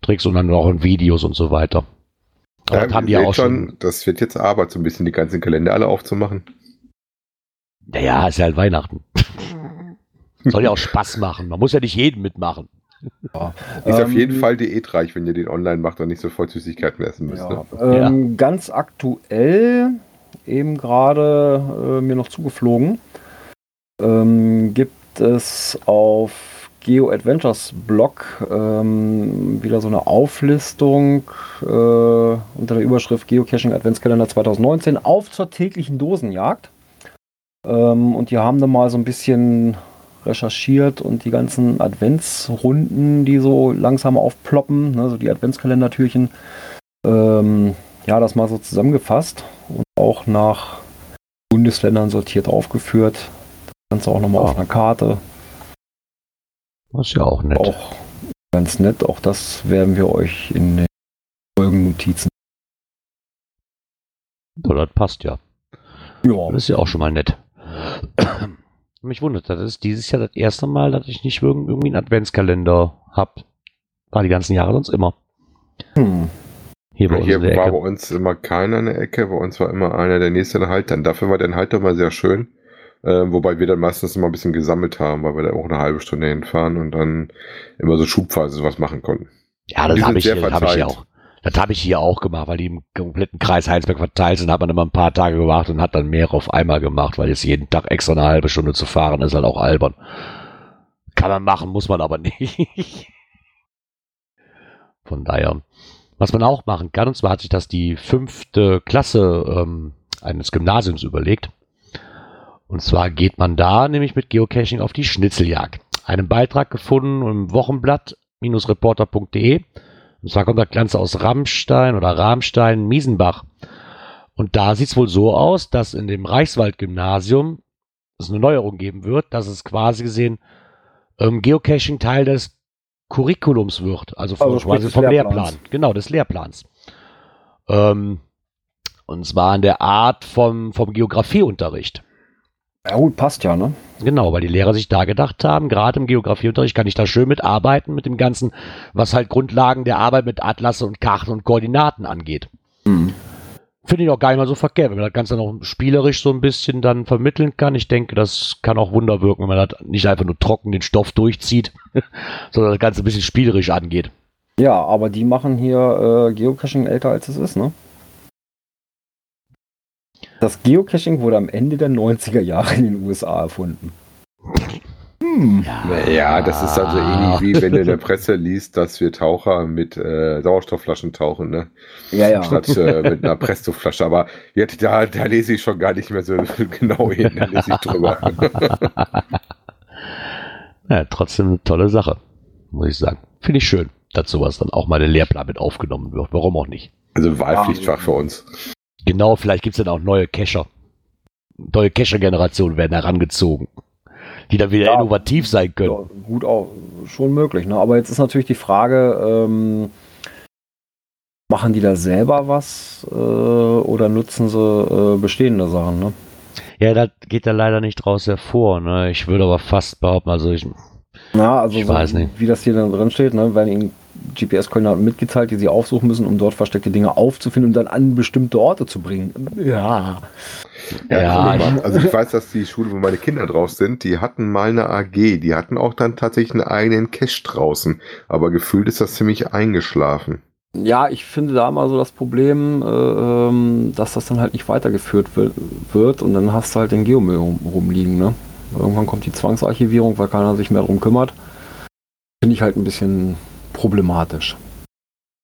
Tricks und dann noch in Videos und so weiter. Aber das haben die ja auch schon. Das wird jetzt Arbeit, so ein bisschen die ganzen Kalender alle aufzumachen. Naja, ist ja halt Weihnachten. Soll ja auch Spaß machen. Man muss ja nicht jeden mitmachen. Ist auf Ähm, jeden Fall diätreich, wenn ihr den online macht und nicht sofort Süßigkeiten essen müsst. Ja, Ne? ähm, Ganz aktuell, eben gerade äh, mir noch zugeflogen, ähm, gibt es auf Geo Adventures Blog ähm, wieder so eine Auflistung äh, unter der Überschrift Geocaching Adventskalender 2019 auf zur täglichen Dosenjagd. Ähm, und die haben da mal so ein bisschen recherchiert und die ganzen Adventsrunden, die so langsam aufploppen, ne, so die Adventskalendertürchen, ähm, ja, das mal so zusammengefasst und auch nach Bundesländern sortiert aufgeführt. Das Ganze auch nochmal Ah. auf einer Karte. Das ist ja auch nett. Auch ganz nett. Auch das werden wir euch in den Folgennotizen. Ja, das passt ja. Ja, Das ist ja auch schon mal nett. Mich wundert, das ist dieses Jahr das erste Mal, dass ich nicht irgend- irgendwie einen Adventskalender habe. War die ganzen Jahre sonst immer. hm. Hier bei Hier war bei uns immer keiner in der Ecke, bei uns war immer einer der nächste halt. Dann dafür war der Halter mal sehr schön. Äh, wobei wir dann meistens immer ein bisschen gesammelt haben, weil wir da auch eine halbe Stunde hinfahren und dann immer so schubweise sowas machen konnten. Ja, das habe ich, hab ich verteilt. auch. Das habe ich hier auch gemacht, weil die im kompletten Kreis Heinsberg verteilt sind, hat man immer ein paar Tage gewartet und hat dann mehrere auf einmal gemacht, weil jetzt jeden Tag extra eine halbe Stunde zu fahren ist halt auch albern. Kann man machen, muss man aber nicht. Von daher, was man auch machen kann, und zwar hat sich das die fünfte Klasse ähm, eines Gymnasiums überlegt. Und zwar geht man da nämlich mit Geocaching auf die Schnitzeljagd. Einen Beitrag gefunden im Wochenblatt-reporter.de. Und zwar kommt das Ganze aus Rammstein oder Rahmstein, Miesenbach. Und da sieht es wohl so aus, dass in dem Reichswald-Gymnasium es eine Neuerung geben wird, dass es quasi gesehen ähm, Geocaching Teil des Curriculums wird, also, von, Also quasi vom Lehrplans. Lehrplan. Genau, des Lehrplans. Ähm, und zwar in der Art vom, vom Geografieunterricht. Ja gut, passt ja, ne? Genau, weil die Lehrer sich da gedacht haben, gerade im Geografieunterricht kann ich da schön mitarbeiten mit dem Ganzen, was halt Grundlagen der Arbeit mit Atlasse und Karten und Koordinaten angeht. Finde ich auch gar nicht mal so verkehrt, wenn man das Ganze noch spielerisch so ein bisschen dann vermitteln kann. Ich denke, das kann auch Wunder wirken, wenn man das nicht einfach nur trocken den Stoff durchzieht, sondern das Ganze ein bisschen spielerisch angeht. Ja, aber die machen hier äh, Geocaching älter als es ist, ne? Das Geocaching wurde am Ende der 90er Jahre in den USA erfunden. Hm. Ja, das ist also ähnlich wie wenn du in der Presse liest, dass wir Taucher mit äh, Sauerstoffflaschen tauchen, ne? Ja, ja. Statt äh, mit einer Prestoflasche. Aber jetzt, da, da lese ich schon gar nicht mehr so genau hin, da lese ich drüber. Ja, trotzdem eine tolle Sache, muss ich sagen. Finde ich schön, dass sowas dann auch mal in den Lehrplan mit aufgenommen wird. Warum auch nicht? Also Wahlpflichtfach für uns. Genau, vielleicht gibt es dann auch neue Cacher. Neue Cacher-Generationen werden herangezogen, die dann wieder Ja. innovativ sein können. Ja, gut auch, schon möglich, ne? Aber jetzt ist natürlich die Frage, ähm, machen die da selber was äh, oder nutzen sie äh, bestehende Sachen, ne? Ja, das geht da leider nicht draus hervor. Ne? Ich würde aber fast behaupten, also ich, Ja, also Ich so, weiß nicht. wie das hier dann drin steht, ne, werden ihnen GPS-Koordinaten mitgeteilt, die sie aufsuchen müssen, um dort versteckte Dinge aufzufinden und dann an bestimmte Orte zu bringen. Ja. Ja, guck mal, also ich weiß, dass die Schule, wo meine Kinder drauf sind, die hatten mal eine AG, die hatten auch dann tatsächlich einen eigenen Cache draußen. Aber gefühlt ist das ziemlich eingeschlafen. Ja, ich finde da mal so das Problem, äh, ähm, dass das dann halt nicht weitergeführt wird, und dann hast du halt den Geomüll rum, rumliegen, ne? Irgendwann kommt die Zwangsarchivierung, weil keiner sich mehr darum kümmert. Finde ich halt ein bisschen problematisch.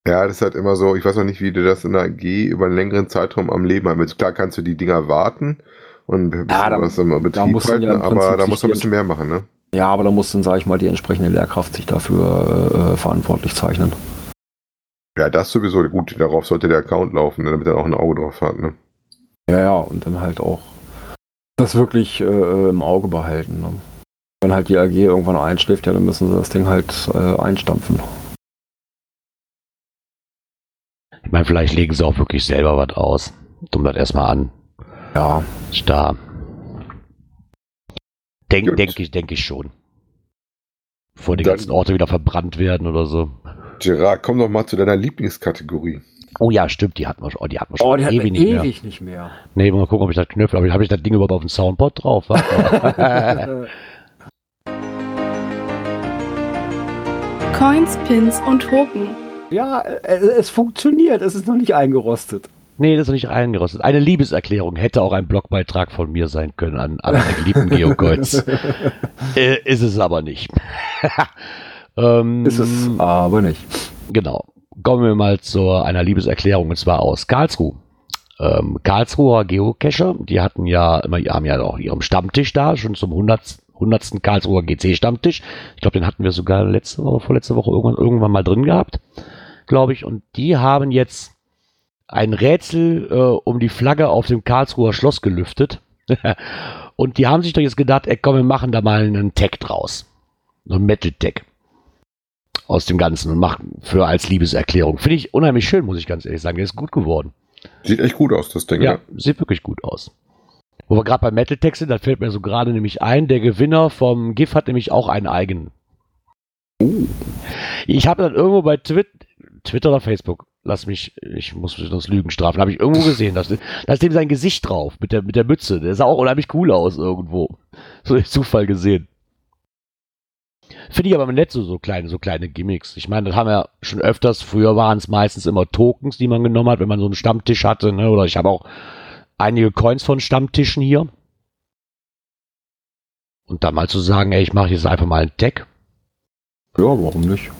Ja, das ist halt immer so, ich weiß noch nicht, wie du das in der AG über einen längeren Zeitraum am Leben haben. Klar kannst du die Dinger warten und bisschen da- was im Betrieb musst du halten, ja im aber da musst du ein bisschen mehr machen, ne? Ja, aber da muss dann, sage ich mal, die entsprechende Lehrkraft sich dafür äh, verantwortlich zeichnen. Ja, das sowieso. Gut, darauf sollte der Account laufen, ne, damit er auch ein Auge drauf hat. Ne? Ja, ja, und dann halt auch das wirklich äh, im Auge behalten. Ne? Wenn halt die AG irgendwann einschläft, ja, dann müssen sie das Ding halt äh, einstampfen. Ich meine, vielleicht legen sie auch wirklich selber was aus. Dumm das erstmal an. Ja. Star. Denke denk ich, denke ich schon. Bevor die Dann- ganzen Orte wieder verbrannt werden oder so. Gerard, komm doch mal zu deiner Lieblingskategorie. Oh ja, stimmt, die hatten wir schon, oh, die hatten wir schon Oh, die hat ewig ewig nicht mehr. nicht mehr. Nee, mal gucken, ob ich das Knöpfel, aber habe ich das Ding überhaupt auf dem Soundboard drauf? Coins, Pins und Token. Ja, äh, es funktioniert. Es ist noch nicht eingerostet. nee, das ist nicht eingerostet. Eine Liebeserklärung hätte auch ein Blogbeitrag von mir sein können an alle geliebten Geocoins. äh, ist es aber nicht. ähm, Ist es aber nicht. Genau. Kommen wir mal zu einer Liebeserklärung und zwar aus Karlsruhe. Ähm, Karlsruher Geocacher, die hatten ja immer, haben ja auch ihren Stammtisch da, schon zum 100. 100. Karlsruher GC-Stammtisch. Ich glaube, den hatten wir sogar letzte Woche, vorletzte Woche irgendwann, irgendwann mal drin gehabt, glaube ich. Und die haben jetzt ein Rätsel äh, um die Flagge auf dem Karlsruher Schloss gelüftet. und die haben sich doch jetzt gedacht, ey, komm, wir machen da mal einen Tag draus. So ein Metal-Tag aus dem Ganzen und machen für als Liebeserklärung. Finde ich unheimlich schön, muss ich ganz ehrlich sagen. Der ist gut geworden. Sieht echt gut aus, das Ding. Ja, Ja. sieht wirklich gut aus. Wo wir gerade bei Metal Text sind, da fällt mir so gerade nämlich ein, der Gewinner vom GIF hat nämlich auch einen eigenen. Ich habe dann irgendwo bei Twit Twitter oder Facebook, lass mich, ich muss mich das Lügen strafen, habe ich irgendwo gesehen, da ist, da ist dem sein Gesicht drauf mit der, mit der Mütze. Der sah auch unheimlich cool aus irgendwo. So durch Zufall gesehen. Finde ich aber nett, so, so kleine, so kleine Gimmicks. Ich meine, das haben wir schon öfters. Früher waren es meistens immer Tokens, die man genommen hat, wenn man so einen Stammtisch hatte, ne? Oder ich habe auch einige Coins von Stammtischen hier. Und dann mal zu sagen, ey, ich mache jetzt einfach mal einen Tag. Ja, warum nicht?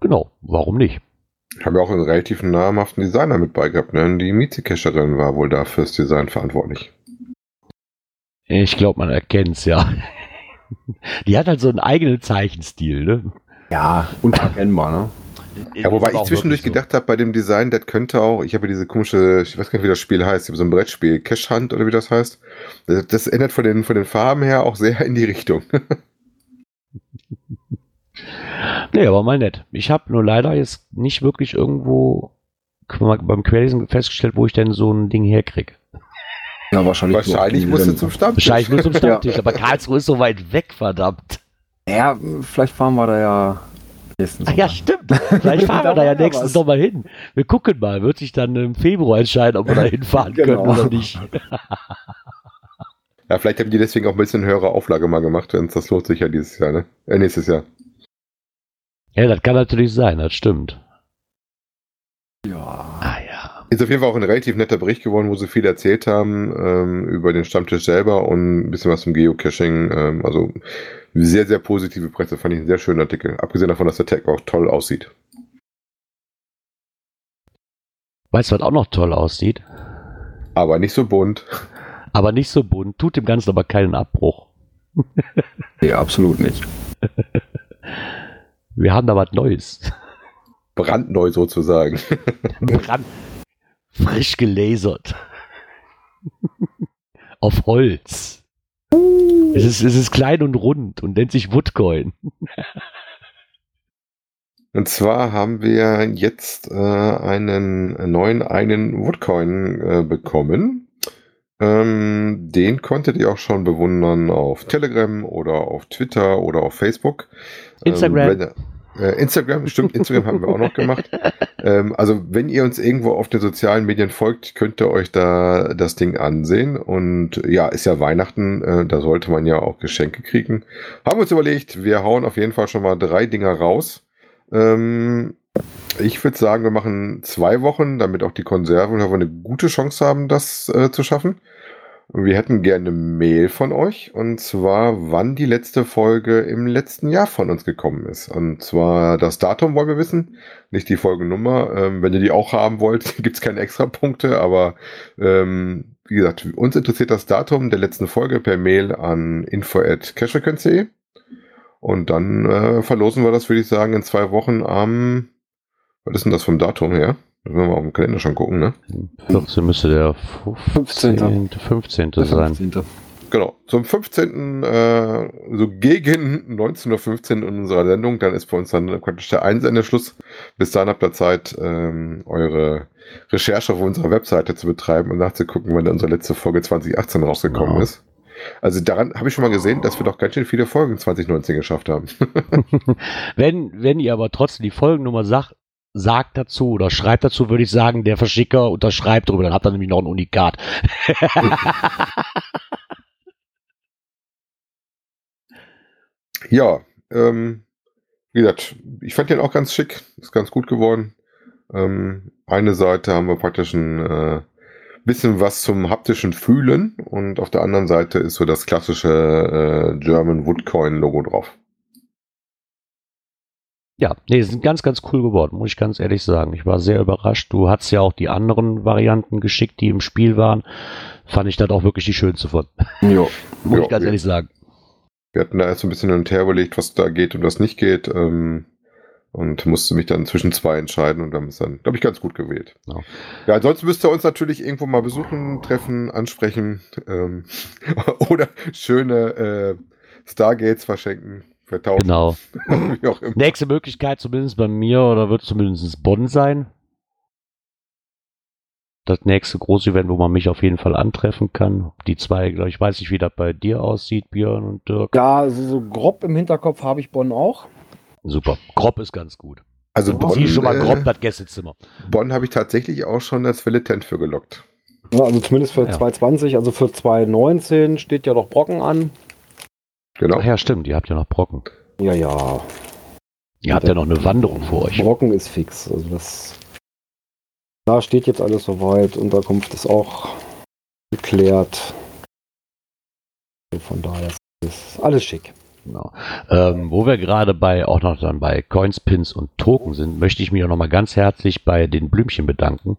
Genau, warum nicht? Haben ja auch einen relativ namhaften Designer mit bei gehabt. Ne? Die Miezi-Cacherin war wohl da fürs Design verantwortlich. Ich glaube, man erkennt's ja. Die hat halt so einen eigenen Zeichenstil, ne? Ja, unverkennbar, ne? Ja, wobei ich zwischendurch so. gedacht habe, bei dem Design, das könnte auch, ich habe ja diese komische, ich weiß gar nicht, wie das Spiel heißt, ich habe so ein Brettspiel, Cash Hunt oder wie das heißt. Das, das ändert von den, von den Farben her auch sehr in die Richtung. Nee, aber mal nett. Ich habe nur leider jetzt nicht wirklich irgendwo beim Querlesen festgestellt, wo ich denn so ein Ding herkriege. Ja, wahrscheinlich. Wahrscheinlich musst du zum Stammtisch. Wahrscheinlich nur zum Stammtisch, aber Karlsruhe ist so weit weg, verdammt. Ja, vielleicht fahren wir da ja nächsten Ach ja, Sommer. stimmt. Vielleicht fahren wir da ja ja nächstes was. Sommer hin. Wir gucken mal. Wird sich dann im Februar entscheiden, ob wir da hinfahren Genau. können oder nicht. Ja, vielleicht haben die deswegen auch ein bisschen höhere Auflage mal gemacht, denn das lohnt sich ja dieses Jahr, ne? Äh, nächstes Jahr. Ja, das kann natürlich sein, das stimmt. Ja. Ah ja. Ist auf jeden Fall auch ein relativ netter Bericht geworden, wo sie viel erzählt haben ähm, über den Stammtisch selber und ein bisschen was zum Geocaching. Ähm, also sehr, sehr positive Presse, fand ich einen sehr schönen Artikel. Abgesehen davon, dass der Tag auch toll aussieht. Weißt du, was auch noch toll aussieht? Aber nicht so bunt. Aber nicht so bunt, tut dem Ganzen aber keinen Abbruch. Nee, absolut nicht. Wir haben da was Neues. Brandneu sozusagen. Brand frisch gelasert. Auf Holz. Es ist, es ist klein und rund und nennt sich Woodcoin. Und zwar haben wir jetzt äh, einen neuen eigenen Woodcoin äh, bekommen. Ähm, den konntet ihr auch schon bewundern auf Telegram oder auf Twitter oder auf Facebook. Instagram. Ähm, wenn, äh, Instagram, stimmt, Instagram haben wir auch noch gemacht. Ähm, also wenn ihr uns irgendwo auf den sozialen Medien folgt, könnt ihr euch da das Ding ansehen. Und ja, ist ja Weihnachten, äh, da sollte man ja auch Geschenke kriegen. Haben uns überlegt, wir hauen auf jeden Fall schon mal drei Dinger raus. Ähm, ich würde sagen, wir machen zwei Wochen, damit auch die Konserven eine gute Chance haben, das äh, zu schaffen. Wir hätten gerne Mail von euch und zwar, wann die letzte Folge im letzten Jahr von uns gekommen ist. Und zwar das Datum wollen wir wissen, nicht die Folgennummer. Ähm, wenn ihr die auch haben wollt, gibt's keine extra Punkte, aber ähm, wie gesagt, uns interessiert das Datum der letzten Folge per Mail an info.cashfrequenz.de und dann äh, verlosen wir das, würde ich sagen, in zwei Wochen am Was ist denn das vom Datum her? Da müssen wir mal auf dem Kalender schon gucken, ne? 14 müsste der 15. 15. 15. sein. 15. Genau, zum 15. Äh, so gegen 19.15 Uhr in unserer Sendung, dann ist bei uns dann praktisch der Einsendeschluss. Bis dahin habt ihr Zeit, ähm, eure Recherche auf unserer Webseite zu betreiben und nachzugucken, wann unsere letzte Folge 2018 rausgekommen Wow. ist. Also daran habe ich schon mal gesehen, dass wir doch ganz schön viele Folgen 2019 geschafft haben. Wenn, wenn ihr aber trotzdem die Folgennummer sagt, sagt dazu oder schreibt dazu, würde ich sagen, der Verschicker unterschreibt drüber, dann habt ihr nämlich noch ein Unikat. Ja, ähm, wie gesagt, ich fand den auch ganz schick, ist ganz gut geworden. Ähm, eine Seite haben wir praktisch ein äh, bisschen was zum haptischen Fühlen und auf der anderen Seite ist so das klassische äh, German Woodcoin Logo drauf. Ja, nee, sind ganz, ganz cool geworden, muss ich ganz ehrlich sagen. Ich war sehr überrascht. Du hast ja auch die anderen Varianten geschickt, die im Spiel waren. Fand ich das auch wirklich die schönste von. Jo. Muss Ja, ich ganz ja. ehrlich sagen. Wir hatten da erst so ein bisschen hin und her überlegt, was da geht und was nicht geht. Ähm, und musste mich dann zwischen zwei entscheiden und dann ist dann, glaube ich, ganz gut gewählt. Ja. Ja, ansonsten müsst ihr uns natürlich irgendwo mal besuchen, treffen, ansprechen ähm, oder schöne äh, Stargates verschenken. Vertauschen. Genau. Wie auch immer. Nächste Möglichkeit zumindest bei mir oder wird zumindest Bonn sein. Das nächste große Event, wo man mich auf jeden Fall antreffen kann. Die zwei, glaube ich, weiß nicht, wie das bei dir aussieht, Björn und Dirk. Ja, also so grob im Hinterkopf habe ich Bonn auch. Super. Grob ist ganz gut. Also Bonn, sehe schon mal grob äh, das Gästezimmer. Bonn habe ich tatsächlich auch schon als Militant für gelockt. Ja, also zumindest für Ja. 2020, also für 2019 steht ja doch Brocken an. Genau. Ach ja, stimmt, ihr habt ja noch Brocken. Ja, ja. Ihr habt ja noch eine Wanderung vor euch. Brocken ist fix. Also das. Da steht jetzt alles soweit. Unterkunft ist auch geklärt. Also Von daher ist alles schick. Genau. Ähm, wo wir gerade bei auch noch dann bei Coins, Pins und Token sind, möchte ich mich auch noch mal ganz herzlich bei den Blümchen bedanken.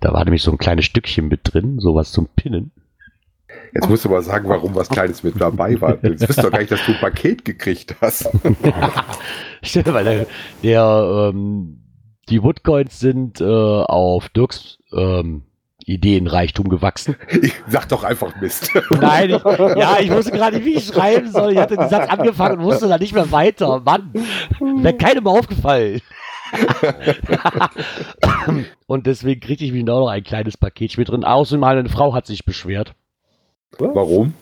Da war nämlich so ein kleines Stückchen mit drin, sowas zum Pinnen. Jetzt musst du aber sagen, warum was Kleines mit dabei war. Jetzt wisst doch gar nicht, dass du ein Paket gekriegt hast. Stimmt, weil der, der ähm, die Woodcoins sind äh, auf Dirks ähm, Ideenreichtum gewachsen. Ich sag doch einfach Mist. Nein, ich, ja, ich wusste gerade nicht, wie ich schreiben soll. Ich hatte den Satz angefangen und wusste dann nicht mehr weiter. Mann, wäre keinem aufgefallen. und deswegen kriegte ich mir auch noch ein kleines Paketchen mit drin. Außerdem meine Frau hat sich beschwert, Warum?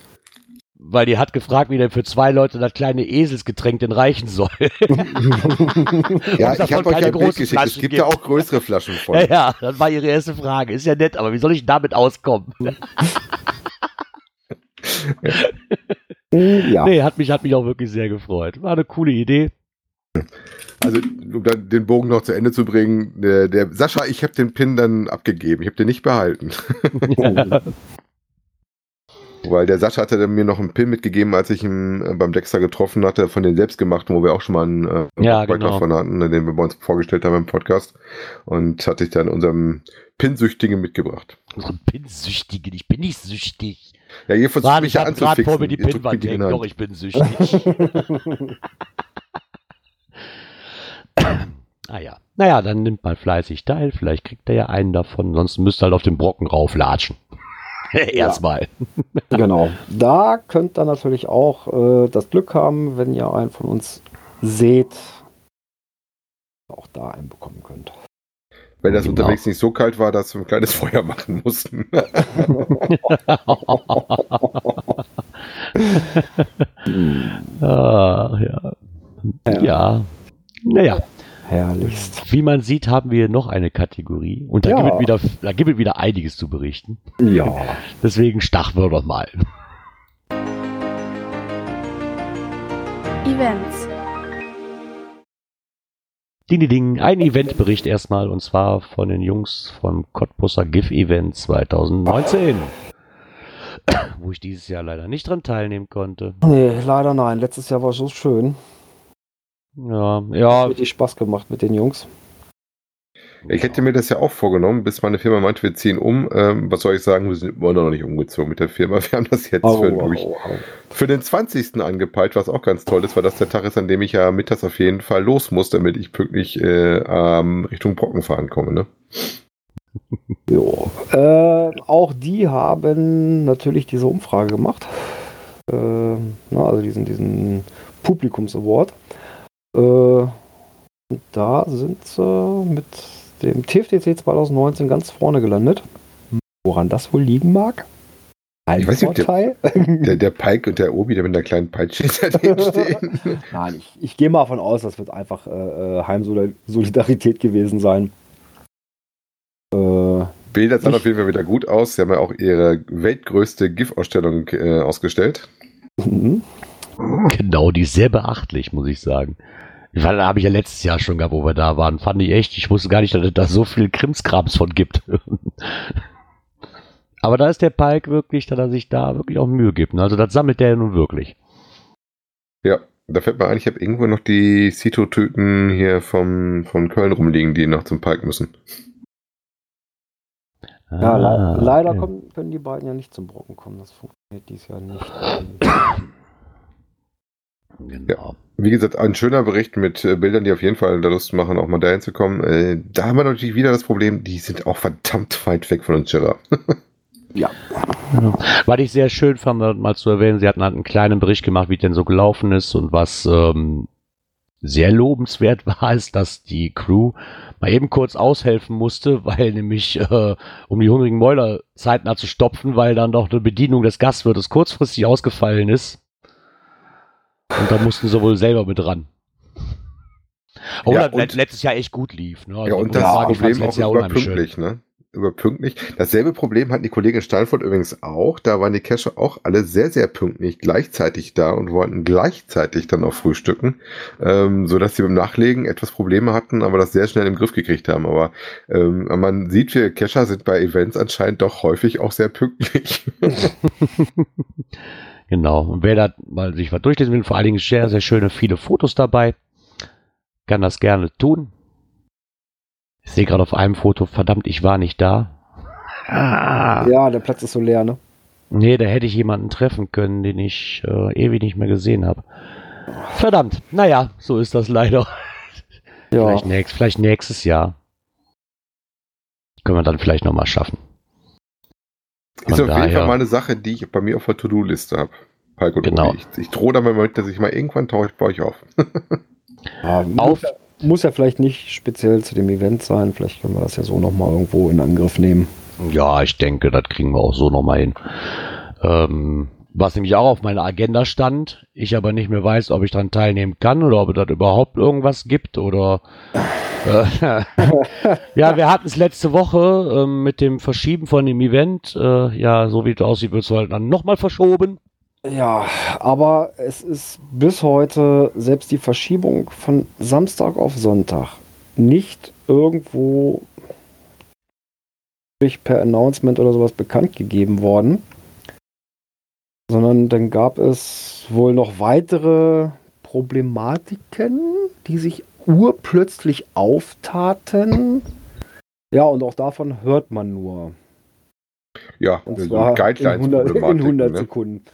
weil die hat gefragt, wie denn für zwei Leute das kleine Eselsgetränk denn reichen soll. Ja, ich habe euch Bild großen geschickt. Es Flaschen gibt gibt. ja auch größere Flaschen von. ja, ja, das war ihre erste Frage. Ist ja nett, aber wie soll ich damit auskommen? Ja. Nee, hat mich, hat mich auch wirklich sehr gefreut. War eine coole Idee. Also, um dann den Bogen noch zu Ende zu bringen, der, der Sascha, ich habe den Pin dann abgegeben. Ich habe den nicht behalten. Weil der Sascha hatte mir noch einen Pin mitgegeben, als ich ihn äh, beim Dexter getroffen hatte, von den selbstgemachten, wo wir auch schon mal einen äh, Ja, Beitrag genau. davon hatten, den wir bei uns vorgestellt haben im Podcast. Und hatte ich dann unserem Pinsüchtigen mitgebracht. Ein Pinsüchtigen, ich bin nicht süchtig. Ja, ihr versucht Warte, mich ich ja gerade vor mir anzufixen. die Pinwand die Doch, ich bin süchtig. ah ja. Naja, dann nimmt mal fleißig teil. Vielleicht kriegt er ja einen davon. Sonst müsst ihr halt auf den Brocken rauflatschen. Erstmal. Genau. Da könnt ihr natürlich auch äh, das Glück haben, wenn ihr einen von uns seht, auch da einen bekommen könnt. Wenn das Genau. unterwegs nicht so kalt war, dass wir ein kleines Feuer machen mussten. ah, ja. Ja. Naja, Herrlichst. wie man sieht, haben wir noch eine Kategorie. Und da, Ja. gibt es wieder, da gibt es wieder einiges zu berichten. Ja. Deswegen starten wir doch mal. Events. Ding, ding, ding. Ein Eventbericht erstmal und zwar von den Jungs vom Cottbusser GIF Event 2019. Wo ich dieses Jahr leider nicht dran teilnehmen konnte. Nee, leider nein. Letztes Jahr war so schön. Ja, ja, Hat richtig Spaß gemacht mit den Jungs. Ich hätte mir das ja auch vorgenommen, bis meine Firma meinte, wir ziehen um. Ähm, was soll ich sagen, wir sind immer noch nicht umgezogen mit der Firma. Wir haben das jetzt Oh, für, oh, oh. für den 20. angepeilt, was auch ganz toll ist, weil das der Tag ist, an dem ich ja mittags auf jeden Fall los muss, damit ich pünktlich äh, ähm, Richtung Brocken fahren komme. Ne? Jo. Äh, auch die haben natürlich diese Umfrage gemacht. Äh, na, also diesen, diesen Publikums-Award. Äh, da sind sie mit dem TFTC 2019 ganz vorne gelandet. Woran das wohl liegen mag? Ein Ich weiß nicht, ob der- Vorteil? Der, der Pike und der Obi, der mit einer kleinen Peitsche hinter denen stehen. Nein, ich, ich gehe mal davon aus, das wird einfach äh, äh, Heimsolidarität gewesen sein. Äh, Bilder sahen auf jeden Fall wieder gut aus. Sie haben ja auch ihre weltgrößte GIF-Ausstellung äh, ausgestellt. mhm. Genau, die ist sehr beachtlich, muss ich sagen. Weil da habe ich ja letztes Jahr schon gehabt, wo wir da waren. Fand ich echt, ich wusste gar nicht, dass es da so viel Krimskrams von gibt. Aber da ist der Palk wirklich, dass er sich da wirklich auch Mühe gibt. ne? Also das sammelt der ja nun wirklich. Ja, da fällt mir ein, ich habe irgendwo noch die Cito-Tüten hier vom, von Köln rumliegen, die noch zum Pike müssen. Ja, le Ah, leider okay. kommen, können die beiden ja nicht zum Brocken kommen. Das funktioniert dies Jahr nicht. Genau. Wie gesagt, ein schöner Bericht mit äh, Bildern, die auf jeden Fall da Lust machen, auch mal dahin zu kommen. Äh, da haben wir natürlich wieder das Problem, die sind auch verdammt weit weg von uns, Gerard. Was ich sehr schön fand, mal zu erwähnen, sie hatten halt einen kleinen Bericht gemacht, wie denn so gelaufen ist und was ähm, sehr lobenswert war, ist, dass die Crew mal eben kurz aushelfen musste, weil nämlich, äh, um die hungrigen Mäuler zeitnah zu stopfen, weil dann doch eine Bedienung des Gastwirtes kurzfristig ausgefallen ist. Und da mussten sie wohl selber mit ran. Oh, Ja, das und- letztes Jahr echt gut lief. Ne? Ja, Also und muss das Problem auch überpünktlich, ne? Überpünktlich. Dasselbe Problem hatten die Kollegen in Steinfurt übrigens auch. Da waren die Cacher auch alle sehr, sehr pünktlich gleichzeitig da und wollten gleichzeitig dann auch frühstücken, ähm, sodass sie beim Nachlegen etwas Probleme hatten, aber das sehr schnell im Griff gekriegt haben. Aber ähm, man sieht, wir Cacher sind bei Events anscheinend doch häufig auch sehr pünktlich. Genau. Und wer da mal sich was durchlesen will, vor allen Dingen sehr, sehr schöne, viele Fotos dabei, kann das gerne tun. Ich sehe gerade auf einem Foto, verdammt, ich war nicht da. Ah. Ja, der Platz ist so leer, ne? Nee, da hätte ich jemanden treffen können, den ich äh, ewig nicht mehr gesehen habe. Verdammt. Naja, so ist das leider. Ja. Vielleicht, nächst, vielleicht nächstes Jahr. Können wir dann vielleicht nochmal schaffen. Ist Von auf jeden daher- Fall mal eine Sache, die ich bei mir auf der To-Do-Liste habe. Palko Genau. Ich, ich drohe damit, mit, dass ich mal irgendwann tauche ich bei euch auf. Ja, muss, Auf- ja, muss ja vielleicht nicht speziell zu dem Event sein. Vielleicht können wir das ja so nochmal irgendwo in Angriff nehmen. Ja, ich denke, das kriegen wir auch so nochmal hin. Ähm, was nämlich auch auf meiner Agenda stand, ich aber nicht mehr weiß, ob ich daran teilnehmen kann oder ob es das überhaupt irgendwas gibt oder äh, ja, wir hatten es letzte Woche ähm, mit dem Verschieben von dem Event. Äh, ja, so wie es aussieht, wird es halt dann nochmal verschoben. Ja, aber es ist bis heute selbst die Verschiebung von Samstag auf Sonntag nicht irgendwo per Announcement oder sowas bekannt gegeben worden, sondern dann gab es wohl noch weitere Problematiken, die sich urplötzlich auftaten. Ja, und auch davon hört man nur. Ja, Und zwar in 100, in Guidelines-Problematiken, 100 ne? Sekunden.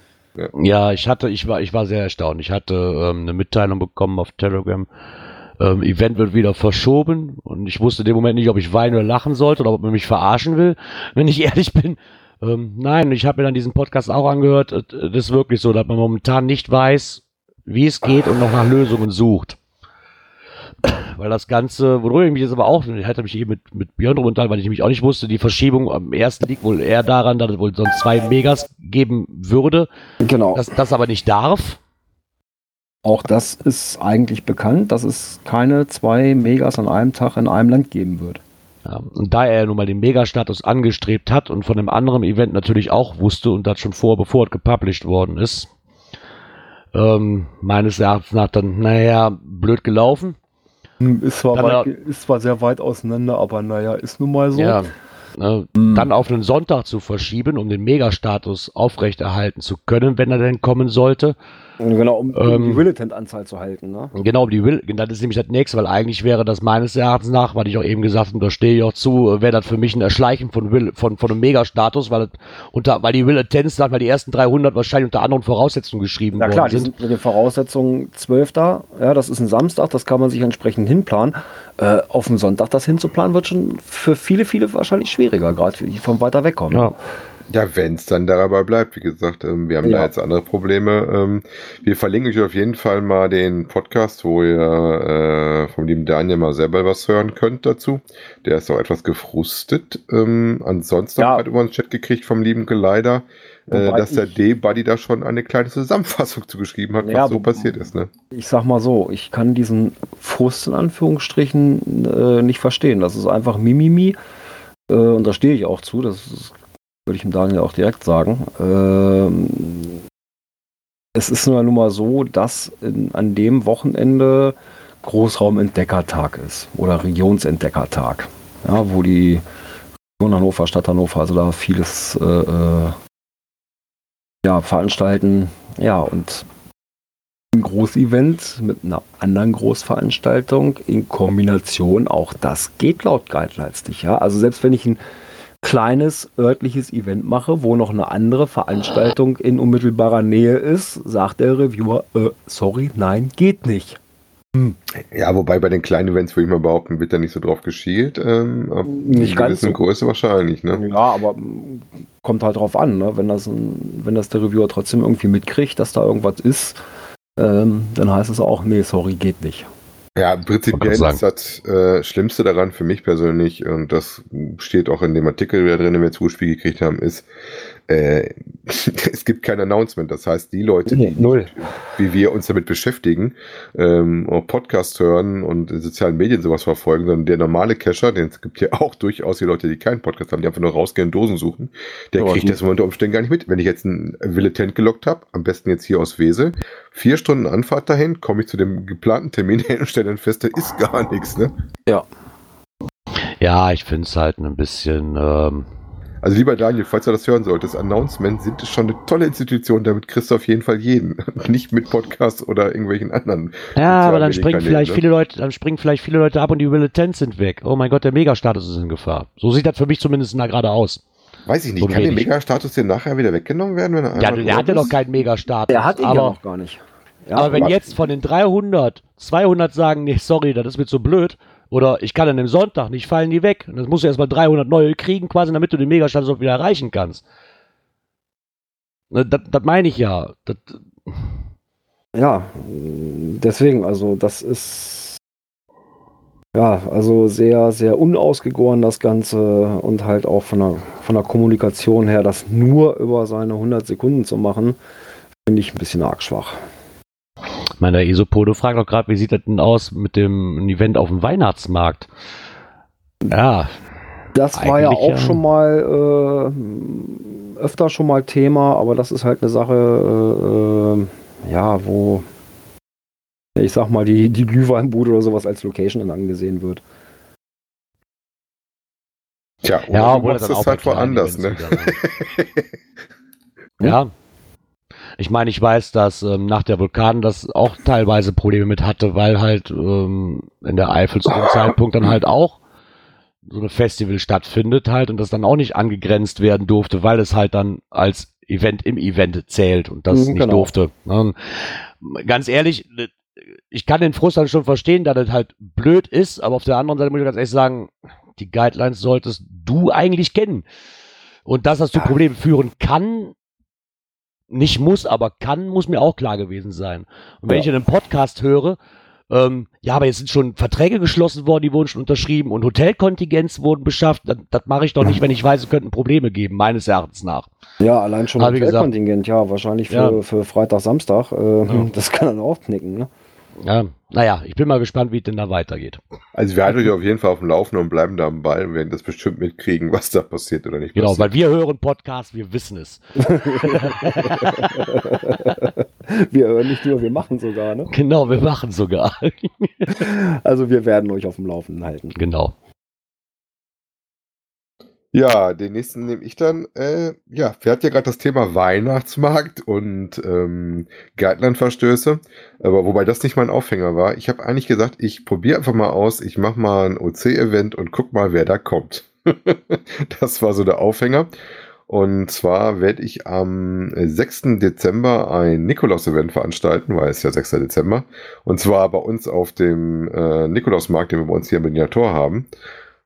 Ja, ich hatte, ich war, ich war sehr erstaunt. Ich hatte ähm, eine Mitteilung bekommen auf Telegram. Ähm, Event wird wieder verschoben und ich wusste in dem Moment nicht, ob ich weinen oder lachen sollte oder ob man mich verarschen will, wenn ich ehrlich bin. Ähm, nein, ich habe mir dann diesen Podcast auch angehört. Es es ist wirklich so, dass man momentan nicht weiß, wie es geht und noch nach Lösungen sucht. Weil das Ganze, worüber ich mich jetzt aber auch, ich hatte mich eben mit, mit Björn unterhalten, weil ich nämlich auch nicht wusste, die Verschiebung am ersten liegt wohl eher daran, dass es wohl sonst zwei Megas geben würde, Genau. das, das aber nicht darf. Auch das ist eigentlich bekannt, dass es keine zwei Megas an einem Tag in einem Land geben wird. Ja, und da er nun mal den Mega-Status angestrebt hat und von einem anderen Event natürlich auch wusste und das schon vor, bevor es gepublished worden ist, ähm, meines Erachtens nach dann, naja, blöd gelaufen. Ist zwar, Dann, weit, ist zwar sehr weit auseinander, aber naja, ist nun mal so. Ja. Ne, Hm. Dann auf einen Sonntag zu verschieben, um den Mega-Status aufrechterhalten zu können, wenn er denn kommen sollte. Genau, um, um ähm, die Willitent-Anzahl zu halten. Ne? Genau, um die Will das ist nämlich das nächste, weil eigentlich wäre das meines Erachtens nach, weil ich auch eben gesagt habe, da stehe ich auch zu, wäre das für mich ein Erschleichen von, Will, von, von einem Megastatus, weil, unter, weil die Will Attendance, weil die ersten 300 wahrscheinlich unter anderen Voraussetzungen geschrieben ja, worden klar, sind. Ja klar, mit den Voraussetzungen 12. Ja, das ist ein Samstag, das kann man sich entsprechend hinplanen. Äh, auf den Sonntag das hinzuplanen, wird schon für viele, viele wahrscheinlich schwieriger, gerade die von weiter weg kommen. Ja. Ja, wenn es dann dabei bleibt, wie gesagt, ähm, wir haben ja. da jetzt andere Probleme. Ähm, wir verlinken euch auf jeden Fall mal den Podcast, wo ihr äh, vom lieben Daniel mal selber was hören könnt dazu. Der ist auch etwas gefrustet. Ähm, ansonsten ja. hat über uns Chat gekriegt vom lieben Geleider, äh, dass der D-Buddy da schon eine kleine Zusammenfassung zugeschrieben hat, was ja, so passiert ist. Ne? Ich sag mal so, ich kann diesen Frust in Anführungsstrichen äh, nicht verstehen. Das ist einfach Mimimi. Äh, und da stehe ich auch zu. Das ist würde ich dem Daniel auch direkt sagen. Ähm, es ist nun mal so, dass in, an dem Wochenende Großraumentdeckertag ist oder Regionsentdeckertag, ja, wo die Region Hannover, Stadt Hannover, also da vieles äh, äh, ja, veranstalten. Ja, und ein Großevent mit einer anderen Großveranstaltung in Kombination, auch das geht laut Guidelines nicht. Ja? Also selbst wenn ich ein kleines örtliches Event mache, wo noch eine andere Veranstaltung in unmittelbarer Nähe ist, sagt der Reviewer, äh, sorry, nein, geht nicht. Hm. Ja, wobei bei den kleinen Events würde ich mal behaupten, wird da nicht so drauf geschielt. Ähm, nicht ganz so. Größe wahrscheinlich, ne? Ja, aber kommt halt drauf an, ne? Wenn das, ein, wenn das der Reviewer trotzdem irgendwie mitkriegt, dass da irgendwas ist, ähm, dann heißt es auch, nee, sorry, geht nicht. Ja, prinzipiell ist das äh, Schlimmste daran für mich persönlich, und das steht auch in dem Artikel, der drin, den wir zugespielt gekriegt haben, ist, äh, es gibt kein Announcement. Das heißt, die Leute, nee, null. wie wir uns damit beschäftigen, ähm, auch Podcast hören und in sozialen Medien sowas verfolgen, sondern der normale Cacher, den es gibt ja auch durchaus die Leute, die keinen Podcast haben, die einfach nur rausgehen, Dosen suchen, der oh, kriegt das unter Umständen gar nicht mit. Wenn ich jetzt einen Willetent gelockt habe, am besten jetzt hier aus Wesel, vier Stunden Anfahrt dahin, komme ich zu dem geplanten Termin hin und stelle dann fest, da ist gar nichts, ne? Ja. Ja, ich finde es halt ein bisschen. Ähm also lieber Daniel, falls du das hören solltest, Announcement sind schon eine tolle Institution, damit kriegst du auf jeden Fall jeden. Nicht mit Podcasts oder irgendwelchen anderen. Ja, aber dann springen vielleicht ne? viele Leute, dann springen vielleicht viele Leute ab und die Militanz sind weg. Oh mein Gott, der Megastatus ist in Gefahr. So sieht das für mich zumindest da gerade aus. Weiß ich nicht, so kann der Megastatus denn nachher wieder weggenommen werden, wenn er Ja, der hat ja noch keinen Megastatus. Der hat ihn aber, ja noch gar nicht. Ja, aber wenn jetzt von den 300 200 sagen, nee, sorry, das ist mir zu blöd, oder ich kann an dem Sonntag nicht fallen die weg. Und das musst du erstmal 300 neue kriegen, quasi, damit du den Megastatus auch wieder erreichen kannst. Ne, das, das meine ich ja. Das, ja, deswegen, also das ist ja, also sehr, sehr unausgegoren das Ganze und halt auch von der, von der Kommunikation her, das nur über seine 100 Sekunden zu machen, finde ich ein bisschen arg schwach meine, Isopodo fragt auch gerade, wie sieht das denn aus mit dem Event auf dem Weihnachtsmarkt? Ja. Das war ja auch ja. schon mal äh, öfter schon mal Thema, aber das ist halt eine Sache, äh, äh ja, wo ich sag mal, die, die Glühweinbude oder sowas als Location dann angesehen wird. Tja, ja, machst das halt woanders, ne? ja, ich meine, ich weiß, dass ähm, nach der Vulkan das auch teilweise Probleme mit hatte, weil halt ähm, in der Eifel zu dem Zeitpunkt dann halt auch so ein Festival stattfindet halt und das dann auch nicht angegrenzt werden durfte, weil es halt dann als Event im Event zählt und das mhm, nicht genau. durfte. Ne? Ganz ehrlich, ich kann den Frust dann schon verstehen, dass das halt blöd ist, aber auf der anderen Seite muss ich ganz ehrlich sagen, die Guidelines solltest du eigentlich kennen. Und dass das zu Problemen führen kann, nicht muss, aber kann, muss mir auch klar gewesen sein. Und wenn ja. ich in einem Podcast höre, ähm, ja, aber jetzt sind schon Verträge geschlossen worden, die wurden schon unterschrieben und Hotelkontingenz wurden beschafft, das, das mache ich doch nicht, wenn ich weiß, es könnten Probleme geben, meines Erachtens nach. Ja, allein schon Hotelkontingent, ja, wahrscheinlich für, ja. für Freitag, Samstag, äh, ja. das kann dann auch knicken, ne? Ja, naja, ich bin mal gespannt, wie es denn da weitergeht. Also wir halten euch auf jeden Fall auf dem Laufenden und bleiben da am Ball und werden das bestimmt mitkriegen, was da passiert oder nicht genau, passiert. weil wir hören Podcasts, wir wissen es. wir hören nicht nur, wir machen sogar, ne? Genau, wir machen sogar. also wir werden euch auf dem Laufenden halten. Genau. Ja, den nächsten nehme ich dann. Äh, ja, wir hatten ja gerade das Thema Weihnachtsmarkt und ähm, Guideline-Verstöße, aber wobei das nicht mein Aufhänger war. Ich habe eigentlich gesagt, ich probiere einfach mal aus, ich mache mal ein OC-Event und guck mal, wer da kommt. das war so der Aufhänger. Und zwar werde ich am 6. Dezember ein Nikolaus-Event veranstalten, weil es ja 6. Dezember. Und zwar bei uns auf dem äh, Nikolausmarkt, den wir bei uns hier im Miniatur haben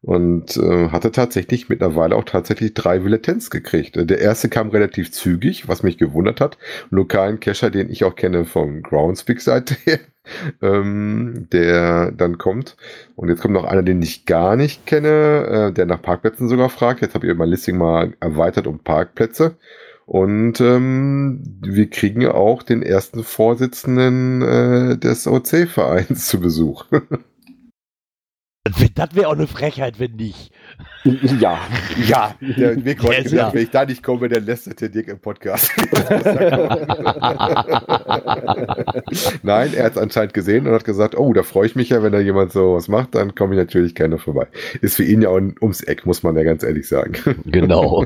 und äh, hatte tatsächlich mittlerweile auch tatsächlich drei Villetenz gekriegt. Der erste kam relativ zügig, was mich gewundert hat. lokalen Cacher, den ich auch kenne vom Groundspeak-Seite her, ähm, der dann kommt. Und jetzt kommt noch einer, den ich gar nicht kenne, äh, der nach Parkplätzen sogar fragt. Jetzt habe ich mein Listing mal erweitert um Parkplätze. Und ähm, wir kriegen auch den ersten Vorsitzenden äh, des OC-Vereins zu Besuch. Das wäre auch eine Frechheit, wenn nicht. Ja, ja. Der Weg ist gesagt, ja- wenn ich da nicht komme, dann lässt der Dirk im Podcast. Nein, er hat es anscheinend gesehen und hat gesagt, oh, da freue ich mich ja, wenn da jemand so was macht, dann komme ich natürlich gerne vorbei. Ist für ihn ja auch ums Eck, muss man ja ganz ehrlich sagen. Genau.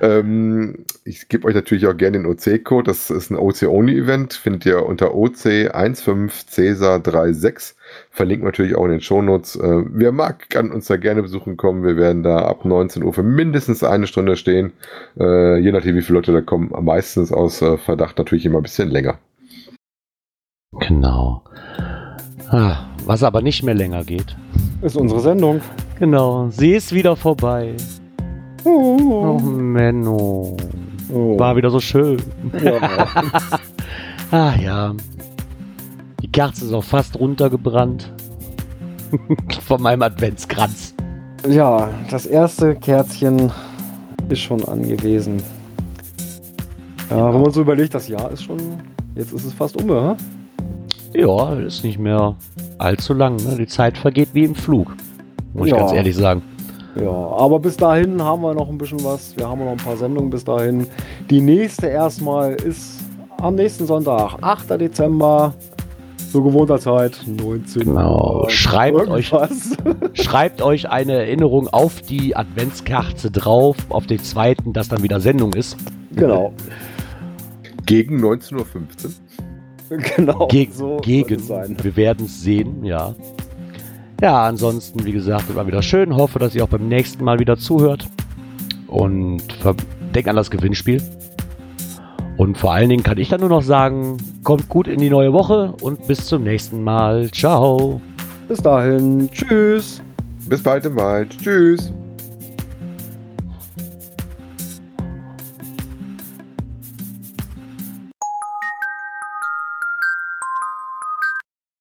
ähm, ich gebe euch natürlich auch gerne den OC-Code. Das ist ein OC-Only-Event. Findet ihr unter OC15Cäsar36. Verlinken natürlich auch in den Shownotes. Äh, wer mag, kann uns da gerne besuchen kommen. Wir werden da ab 19 Uhr für mindestens eine Stunde stehen. Äh, je nachdem, wie viele Leute da kommen. Meistens aus äh, Verdacht natürlich immer ein bisschen länger. Genau. Ah, was aber nicht mehr länger geht. ist unsere Sendung. Genau, sie ist wieder vorbei. Oh, Menno. Oh. War wieder so schön. Ja. Ah ja. Die Kerze ist auch fast runtergebrannt. Von meinem Adventskranz. Ja, das erste Kerzchen ist schon angewiesen. Ja, wenn man so überlegt, das Jahr ist schon. Jetzt ist es fast um, ja? Ja, ist nicht mehr allzu lang. Ne? Die Zeit vergeht wie im Flug. Muss ich Ja. ganz ehrlich sagen. Ja, aber bis dahin haben wir noch ein bisschen was. Wir haben noch ein paar Sendungen bis dahin. Die nächste erstmal ist am nächsten Sonntag, 8. Dezember, zu gewohnter Zeit, 19 Genau. Uhr. Schreibt euch-. Schreibt euch eine Erinnerung auf die Adventskarte drauf, auf den zweiten, dass dann wieder Sendung ist. genau, Gegen 19.15 Uhr. genau. Ge so gegen. sein. Wir werden es sehen, ja. Ja, ansonsten, wie gesagt, war wieder schön. Hoffe, dass ihr auch beim nächsten Mal wieder zuhört. Und denkt an das Gewinnspiel. Und vor allen Dingen kann ich dann nur noch sagen, kommt gut in die neue Woche und bis zum nächsten Mal. Ciao. Bis dahin, tschüss. Bis bald im Wald. Tschüss.